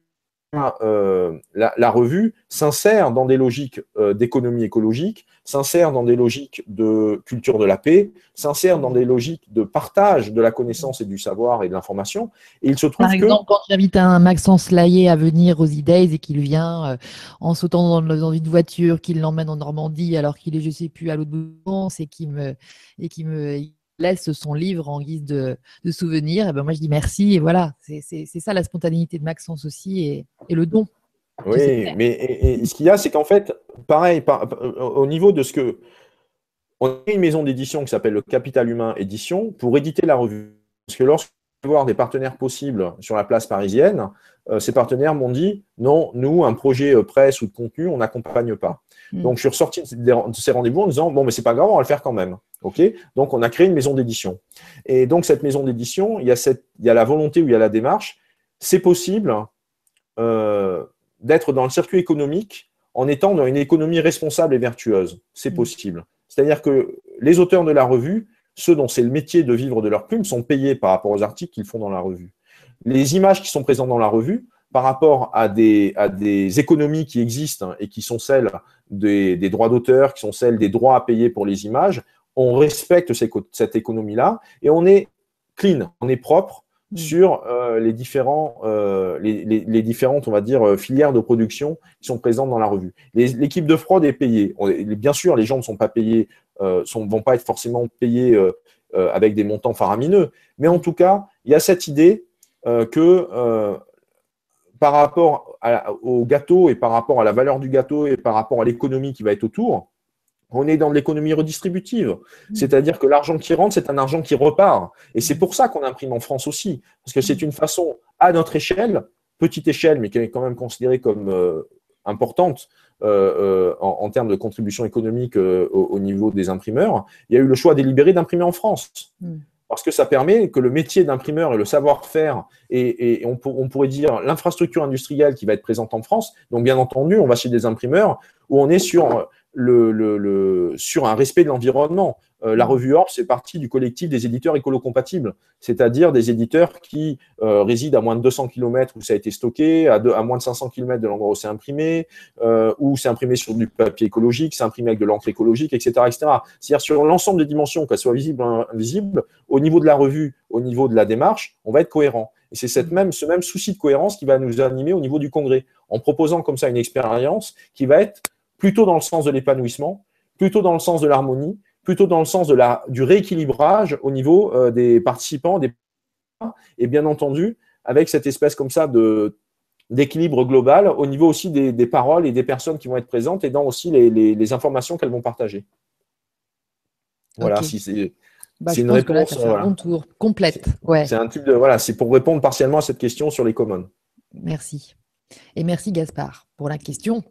euh, la, revue s'insère dans des logiques euh, d'économie écologique, s'insère dans des logiques de culture de la paix, s'insère dans des logiques de partage de la connaissance et du savoir et de l'information. Et il se trouve Par exemple, quand j'invite un Maxence Laillé à venir aux Days et qu'il vient euh, en sautant dans, une voiture, qu'il l'emmène en Normandie alors qu'il est, je sais plus, à l'autre bout de France et qui me, et qui me laisse son livre en guise de, souvenir, et ben moi je dis merci et voilà, c'est ça la spontanéité de Maxence aussi et, le don. Oui, mais ce qu'il y a, c'est qu'en fait, pareil, au niveau de ce que. On a une maison d'édition qui s'appelle le Capital Humain Édition pour éditer la revue. Parce que lorsque voir des partenaires possibles sur la place parisienne, euh, ces partenaires m'ont dit non, nous, un projet euh, presse ou de contenu, on n'accompagne pas. Hmm. Donc, je suis ressorti de ces rendez-vous en disant bon, mais c'est pas grave, on va le faire quand même. Ok Donc, on a créé une maison d'édition. Et donc, cette maison d'édition, il, y a cette, il y a la volonté ou il y a la démarche. C'est possible euh, d'être dans le circuit économique en étant dans une économie responsable et vertueuse. C'est hmm. possible. C'est-à-dire que les auteurs de la revue ceux dont c'est le métier de vivre de leur plume sont payés par rapport aux articles qu'ils font dans la revue. Les images qui sont présentes dans la revue par rapport à des, à des économies qui existent et qui sont celles des, des droits d'auteur, qui sont celles des droits à payer pour les images, on respecte cette économie-là et on est clean, on est propre mm. sur euh, les, différents, euh, les, les, différentes, on va dire, euh, filières de production qui sont présentes dans la revue. L'équipe de fraude est payée. bien sûr, les gens ne sont pas payés, ne vont pas être forcément payés avec des montants faramineux, mais en tout cas, il y a cette idée que par rapport au gâteau et par rapport à la valeur du gâteau et par rapport à l'économie qui va être autour, on est dans l'économie redistributive. Mm. C'est-à-dire que l'argent qui rentre, c'est un argent qui repart. Et c'est pour ça qu'on imprime en France aussi. Parce que c'est une façon, à notre échelle, petite échelle, mais qui est quand même considérée comme euh, importante euh, euh, en, termes de contribution économique au, niveau des imprimeurs, il y a eu le choix délibéré d'imprimer en France. Mm. Parce que ça permet que le métier d'imprimeur et le savoir-faire, et, on, on, pourrait dire l'infrastructure industrielle qui va être présente en France, donc bien entendu, on va chez des imprimeurs où on est sur le, le, sur un respect de l'environnement. Euh, la revue Orb, c'est partie du collectif des éditeurs écolo-compatibles, c'est-à-dire des éditeurs qui euh, résident à moins de 200 km où ça a été stocké, à, à moins de 500 km de l'endroit où c'est imprimé, euh, où c'est imprimé sur du papier écologique, c'est imprimé avec de l'encre écologique, etc. etc. C'est-à-dire sur l'ensemble des dimensions, qu'elles soient visibles ou invisibles, au niveau de la revue, au niveau de la démarche, on va être cohérent. Et c'est cette même, ce même souci de cohérence qui va nous animer au niveau du congrès, en proposant comme ça une expérience qui va être plutôt dans le sens de l'épanouissement, plutôt dans le sens de l'harmonie, plutôt dans le sens de la, du rééquilibrage au niveau euh, des participants, des et bien entendu, avec cette espèce comme ça de d'équilibre global au niveau aussi des, paroles et des personnes qui vont être présentes et dans aussi les, informations qu'elles vont partager. Voilà, si c'est bah, une réponse. un tour complète. Ouais. C'est un type de voilà, c'est pour répondre partiellement à cette question sur les commons. Merci. Et merci Gaspard pour la question.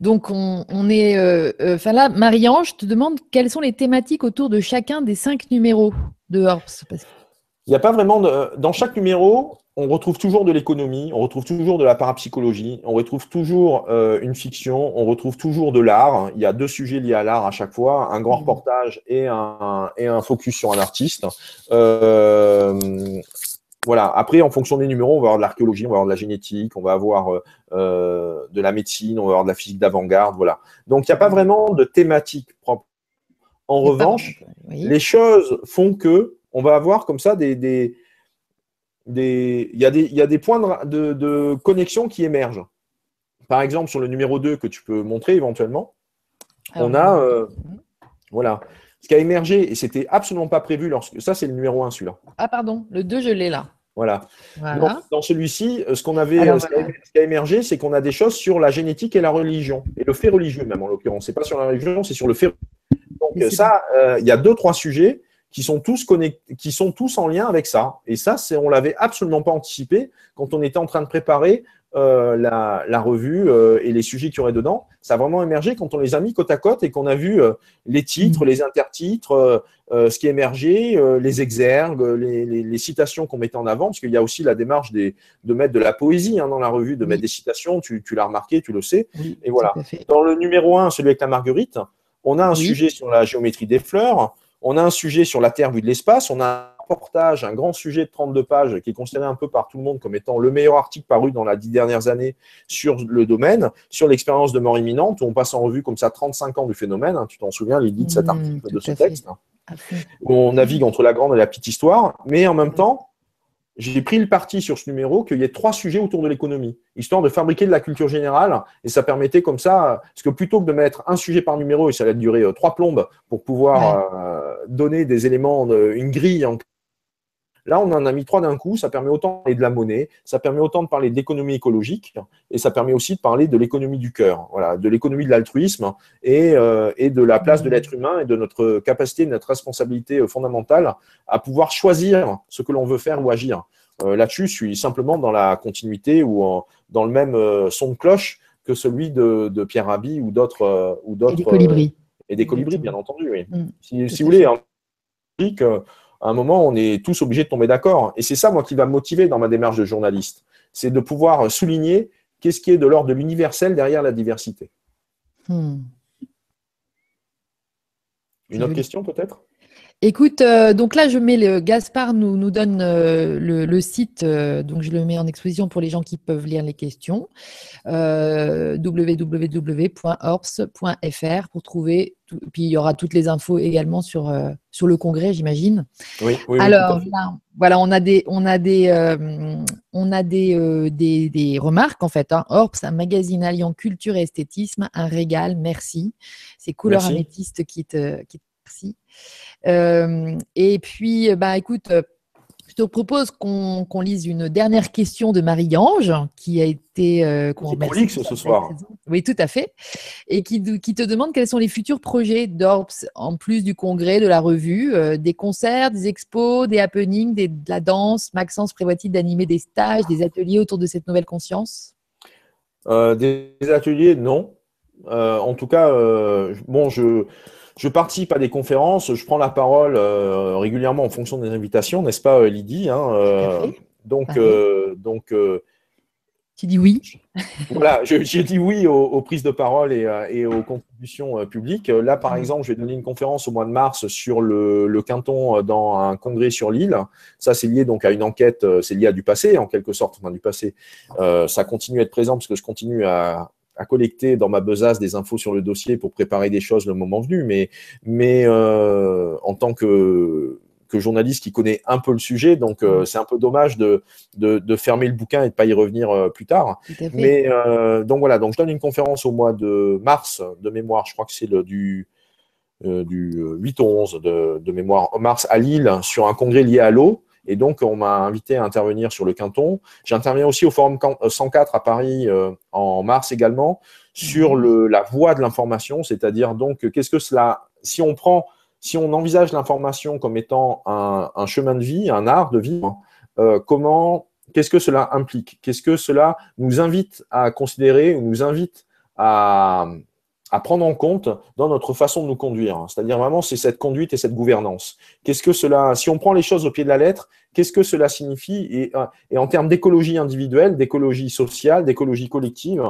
Donc on, est, euh, euh, enfin là, Marie-Ange te demande quelles sont les thématiques autour de chacun des cinq numéros de Horps. Il n'y a pas vraiment de... dans chaque numéro, on retrouve toujours de l'économie, on retrouve toujours de la parapsychologie, on retrouve toujours euh, une fiction, on retrouve toujours de l'art. Il y a deux sujets liés à l'art à chaque fois, un grand mmh. reportage et un, et un focus sur un artiste. Euh, voilà. Après, en fonction des numéros, on va avoir de l'archéologie, on va avoir de la génétique, on va avoir euh, euh, de la médecine, on va avoir de la physique d'avant-garde. Voilà. Donc, il n'y a pas vraiment de thématique propre. En revanche, les choses font que on va avoir comme ça des, des, des il, y a des, il y a des points de, de, connexion qui émergent. Par exemple, sur le numéro 2 que tu peux montrer éventuellement, on a euh, voilà. Ce qui a émergé, et c'était absolument pas prévu lorsque. Ça, c'est le numéro 1, celui-là. Ah, pardon, le 2, je l'ai là. Voilà. dans celui-ci, euh, ce qu'on avait, ce, qui a, émergé, c'est qu'on a des choses sur la génétique et la religion, et le fait religieux même en l'occurrence. C'est pas sur la religion, c'est sur le fait. Donc ça, euh, il y a deux trois sujets qui sont tous connectés, qui sont tous en lien avec ça. Et ça, c'est, on l'avait absolument pas anticipé quand on était en train de préparer euh, la, revue euh, et les sujets qu'il y aurait dedans. Ça a vraiment émergé quand on les a mis côte à côte et qu'on a vu euh, les titres, mm. les intertitres, ce qui émergeait, les exergues, les, citations qu'on mettait en avant, parce qu'il y a aussi la démarche des, de mettre de la poésie hein, dans la revue, de mettre des citations, tu, l'as remarqué, tu le sais. et voilà. Dans le numéro 1, celui avec la marguerite, on a un sujet sur la géométrie des fleurs, on a un sujet sur la Terre vue de l'espace, on a reportage, un grand sujet de 32 pages qui est considéré un peu par tout le monde comme étant le meilleur article paru dans les dix dernières années sur le domaine, sur l'expérience de mort imminente, où on passe en revue comme ça 35 ans du phénomène. Hein, tu t'en souviens, l'idée de cet mmh, article, de ce texte, hein, où on navigue entre la grande et la petite histoire, mais en même temps, j'ai pris le parti sur ce numéro qu'il y ait trois sujets autour de l'économie, histoire de fabriquer de la culture générale, et ça permettait comme ça, parce que plutôt que de mettre un sujet par numéro, et ça allait durer euh, trois plombes pour pouvoir euh, donner des éléments, une grille en Là, on en a mis trois d'un coup. Ça permet autant de parler de la monnaie, ça permet autant de parler de l'économie écologique, et ça permet aussi de parler de l'économie du cœur, voilà, de l'économie de l'altruisme et, euh, et, de la place de l'être humain et de notre capacité, de notre responsabilité fondamentale à pouvoir choisir ce que l'on veut faire ou agir. Euh, là-dessus, je suis simplement dans la continuité ou dans le même euh, son de cloche que celui de, Pierre Rabhi ou d'autres. ou d'autres et des colibris. et des colibris, bien entendu, oui. Mm. si, si vous voulez, en à un moment, on est tous obligés de tomber d'accord. Et c'est ça, moi, qui va me motiver dans ma démarche de journaliste. C'est de pouvoir souligner qu'est-ce qui est de l'ordre de l'universel derrière la diversité. Hmm. Une autre question, peut-être? Écoute, euh, donc là, je mets le Gaspard nous, nous donne euh, le, site, euh, donc je le mets en exposition pour les gens qui peuvent lire les questions. www.orps.fr pour trouver. puis il y aura toutes les infos également sur, sur le congrès, j'imagine. Oui, oui. Alors voilà, on a des, on a des, on a des, des, remarques en fait. Hein. Orps, un magazine alliant culture et esthétisme, un régal, merci. C'est couleur améthyste qui te, qui te merci. Euh, et puis, bah, écoute, euh, je te propose qu'on lise une dernière question de Marie-Ange, qui a été. Euh, ce soir. Oui, tout à fait. Et qui, qui, te demande quels sont les futurs projets d'ORPS, en plus du congrès, de la revue, des concerts, des expos, des happenings, de la danse. Maxence prévoit-il d'animer des stages, des ateliers autour de cette nouvelle conscience? Des ateliers, non. En tout cas, bon, je je participe à des conférences, je prends la parole euh, régulièrement en fonction des invitations, n'est-ce pas, euh, Lydie hein, euh, Donc, donc tu dis oui Voilà, j'ai dit oui aux, prises de parole et, aux contributions publiques. Là, par exemple, je vais donner une conférence au mois de mars sur le, le Quinton dans un congrès sur l'île. Ça, c'est lié donc à une enquête, c'est lié à du passé, en quelque sorte, enfin du passé. ça continue à être présent parce que je continue à, à collecter dans ma besace des infos sur le dossier pour préparer des choses le moment venu, mais, mais euh, en tant que, que journaliste qui connaît un peu le sujet, donc euh, c'est un peu dommage de, de, fermer le bouquin et de pas y revenir euh, plus tard. Mais donc voilà, donc je donne une conférence au mois de mars de mémoire, je crois que c'est le du du 8 au 11 de, de mémoire en mars à Lille sur un congrès lié à l'eau. Et donc, on m'a invité à intervenir sur le Quinton. J'interviens aussi au Forum 104 à Paris euh, en mars également sur mhm. le, la voie de l'information, c'est-à-dire donc qu'est-ce que cela, si on prend, si on envisage l'information comme étant un, chemin de vie, un art de vivre, euh, comment, qu'est-ce que cela implique? Qu'est-ce que cela nous invite à considérer ou nous invite à, à prendre en compte dans notre façon de nous conduire. C'est-à-dire vraiment, c'est cette conduite et cette gouvernance. Qu'est-ce que cela, si on prend les choses au pied de la lettre, qu'est-ce que cela signifie et, euh, et, en termes d'écologie individuelle, d'écologie sociale, d'écologie collective,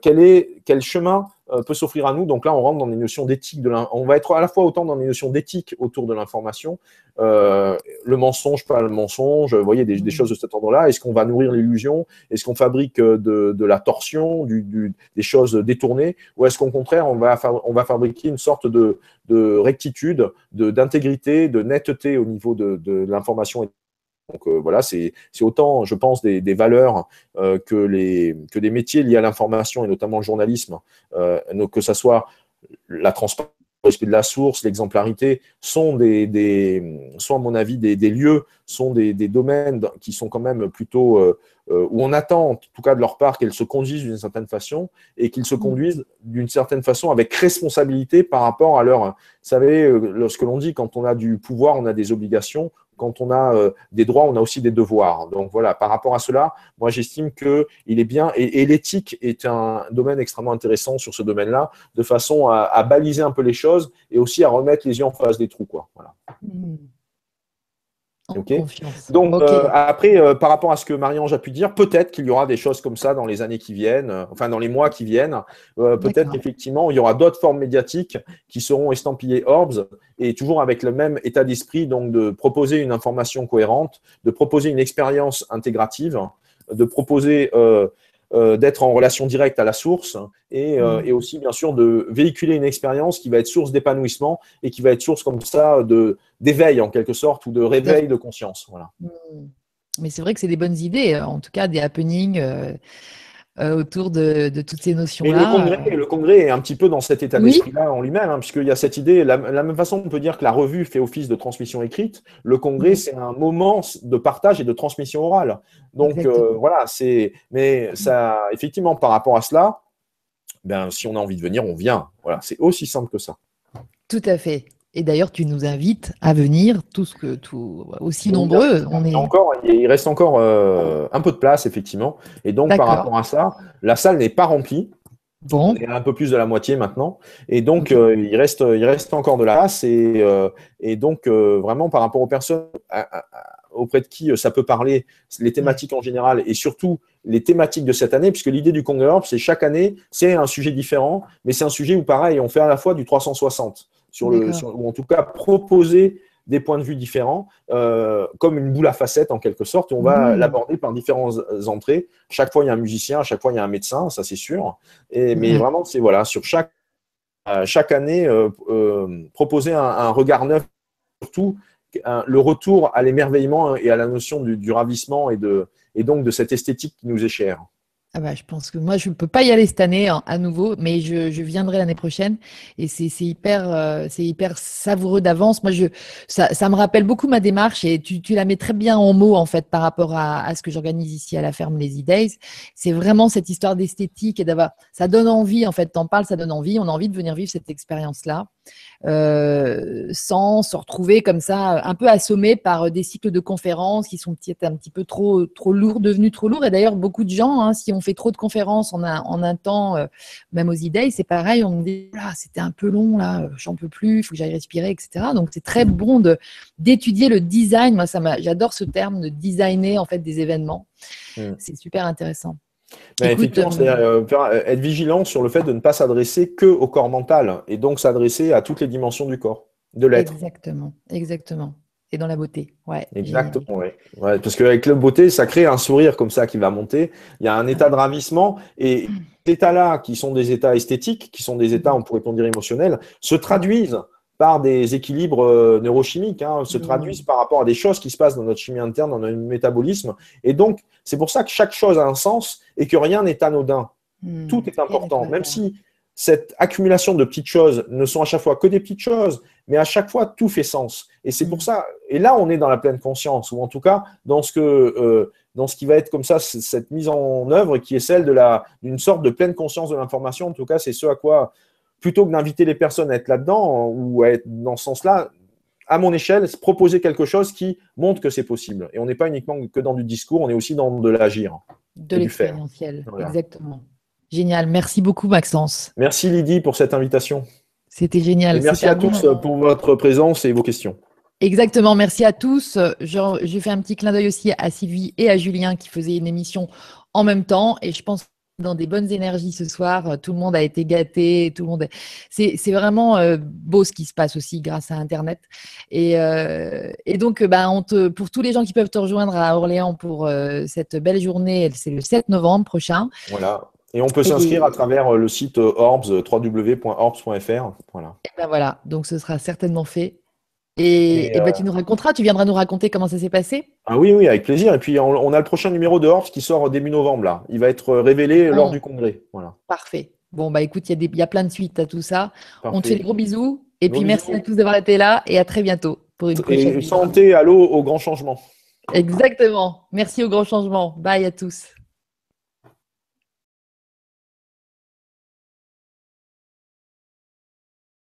quel, est, quel chemin euh, peut s'offrir à nous? Donc là, on rentre dans des notions d'éthique. De on va être à la fois autant dans des notions d'éthique autour de l'information, euh, le mensonge, pas le mensonge, vous voyez, des, des choses de cet ordre-là. Est-ce qu'on va nourrir l'illusion? Est-ce qu'on fabrique de, de, la torsion, du, du, des choses détournées? Ou est-ce qu'au contraire, on va, on va fabriquer une sorte de, de rectitude, d'intégrité, de, netteté au niveau de, de l'information donc euh, voilà, c'est autant, je pense, des, valeurs euh, que, les, que des métiers liés à l'information et notamment le journalisme, euh, que ce soit la transparence, le respect de la source, l'exemplarité, sont, des, sont, à mon avis, des, lieux, sont des, domaines qui sont quand même plutôt où on attend, en tout cas de leur part, qu'elles se conduisent d'une certaine façon et qu'ils se conduisent d'une certaine façon avec responsabilité par rapport à leur. Vous savez, lorsque l'on dit quand on a du pouvoir, on a des obligations, quand on a euh, des droits, on a aussi des devoirs. Donc voilà, par rapport à cela, moi j'estime qu'il est bien, et, l'éthique est un domaine extrêmement intéressant sur ce domaine-là, de façon à, baliser un peu les choses et aussi à remettre les yeux en face des trous. Voilà. Mmh. Donc euh, après, euh, par rapport à ce que Marie-Ange a pu dire, peut-être qu'il y aura des choses comme ça dans les années qui viennent, euh, enfin dans les mois qui viennent. peut-être qu'effectivement, il y aura d'autres formes médiatiques qui seront estampillées Orbs et toujours avec le même état d'esprit, donc de proposer une information cohérente, de proposer une expérience intégrative, de proposer euh, d'être en relation directe à la source et, euh, mm. et, aussi, bien sûr, de véhiculer une expérience qui va être source d'épanouissement et qui va être source comme ça de d'éveil en quelque sorte ou de réveil de conscience. Voilà. Mm. Mais c'est vrai que c'est des bonnes idées, en tout cas des happenings. Euh, autour de, toutes ces notions-là. Le, le congrès, est un petit peu dans cet état d'esprit-là en lui-même, hein, puisqu'il y a cette idée, la, la même façon on peut dire que la revue fait office de transmission écrite, le congrès, c'est un moment de partage et de transmission orale. Donc euh, voilà, c'est. Mais ça, effectivement, par rapport à cela, ben, si on a envie de venir, on vient. Voilà, c'est aussi simple que ça. Tout à fait. Et d'ailleurs, tu nous invites à venir, tous que, tout, aussi nombreux. On est... encore, il reste encore euh, un peu de place, effectivement. Et donc, par rapport à ça, la salle n'est pas remplie. Bon. On est un peu plus de la moitié maintenant. Et donc, euh, il, reste, il reste encore de la place. Et, euh, et donc, vraiment, par rapport aux personnes auprès de qui ça peut parler, les thématiques en général, et surtout les thématiques de cette année, puisque l'idée du Congrès c'est chaque année, c'est un sujet différent, mais c'est un sujet où, pareil, on fait à la fois du 360 sur le, ou en tout cas proposer des points de vue différents, euh, comme une boule à facettes en quelque sorte. on va mmh. l'aborder par différentes entrées. Chaque fois, il y a un musicien, chaque fois, il y a un médecin, ça c'est sûr. Et, mais mmh. vraiment, c'est voilà, sur chaque, euh, chaque année, euh, proposer un, regard neuf, surtout le retour à l'émerveillement et à la notion du, du ravissement et, de, et donc de cette esthétique qui nous est chère. Ah bah, je pense que moi, je ne peux pas y aller cette année hein, à nouveau, mais je, je viendrai l'année prochaine. Et c'est hyper, euh, c'est hyper savoureux d'avance. Moi, je, ça, ça, me rappelle beaucoup ma démarche et tu, tu, la mets très bien en mots, en fait, par rapport à, à ce que j'organise ici à la ferme Les E-Days. C'est vraiment cette histoire d'esthétique et d'avoir. Ça donne envie, en fait. T'en parles, ça donne envie. On a envie de venir vivre cette expérience-là. Euh, sans se retrouver comme ça, un peu assommé par des cycles de conférences qui sont peut-être un petit peu trop, trop lourds, devenus trop lourds. Et d'ailleurs, beaucoup de gens, hein, si on fait trop de conférences en un, en un temps, euh, même aux idées, c'est pareil, on me dit, ah, c'était un peu long, là, j'en peux plus, il faut que j'aille respirer, etc. Donc, c'est très bon d'étudier le design. Moi, j'adore ce terme de designer, en fait, des événements. Mmh. C'est super intéressant. Mais effectivement, c'est euh, euh, être vigilant sur le fait de ne pas s'adresser que au corps mental et donc s'adresser à toutes les dimensions du corps, de l'être. Exactement, exactement. Et dans la beauté, ouais. Exactement, ouais. ouais. Parce qu'avec la beauté, ça crée un sourire comme ça qui va monter. Il y a un état de ravissement et ces états-là, qui sont des états esthétiques, qui sont des états, on pourrait dire émotionnels, se traduisent par des équilibres euh, neurochimiques, hein, se mmh. traduisent par rapport à des choses qui se passent dans notre chimie interne, dans notre métabolisme. Et donc, c'est pour ça que chaque chose a un sens et que rien n'est anodin. Mmh. Tout est important, même si cette accumulation de petites choses ne sont à chaque fois que des petites choses, mais à chaque fois tout fait sens. Et c'est pour mmh. ça. Et là, on est dans la pleine conscience, ou en tout cas dans ce que, euh, dans ce qui va être comme ça, cette mise en œuvre qui est celle d'une sorte de pleine conscience de l'information. En tout cas, c'est ce à quoi plutôt que d'inviter les personnes à être là-dedans ou à être dans ce sens-là, à mon échelle, proposer quelque chose qui montre que c'est possible. Et on n'est pas uniquement que dans du discours, on est aussi dans de l'agir. De l'expérientiel, exactement. Génial. Merci beaucoup, Maxence. Merci, Lydie, pour cette invitation. C'était génial. merci à tous pour votre présence et vos questions. Exactement, merci à tous. J'ai fait un petit clin d'œil aussi à Sylvie et à Julien qui faisaient une émission en même temps. Et je pense dans des bonnes énergies ce soir. Euh, tout le monde a été gâté. Tout le monde. C'est vraiment euh, beau ce qui se passe aussi grâce à Internet. Et, euh, et donc, bah, on te, pour tous les gens qui peuvent te rejoindre à Orléans pour cette belle journée, c'est le 7 novembre prochain. Voilà. Et on peut s'inscrire à travers le site Orbs, www.orbs.fr. Voilà. Et ben voilà. Donc, ce sera certainement fait. Et, bah, tu nous raconteras, tu viendras nous raconter comment ça s'est passé Ah oui, oui, avec plaisir. Et puis on, a le prochain numéro de Horse qui sort début novembre là. Il va être révélé lors du congrès. Voilà. Parfait. Bon bah écoute, il y, a plein de suites à tout ça. On te fait des gros bisous. Et puis merci à tous d'avoir été là et à très bientôt pour une prochaine. Et santé, allô au grand changement. Exactement. Merci au grand changement. Bye à tous.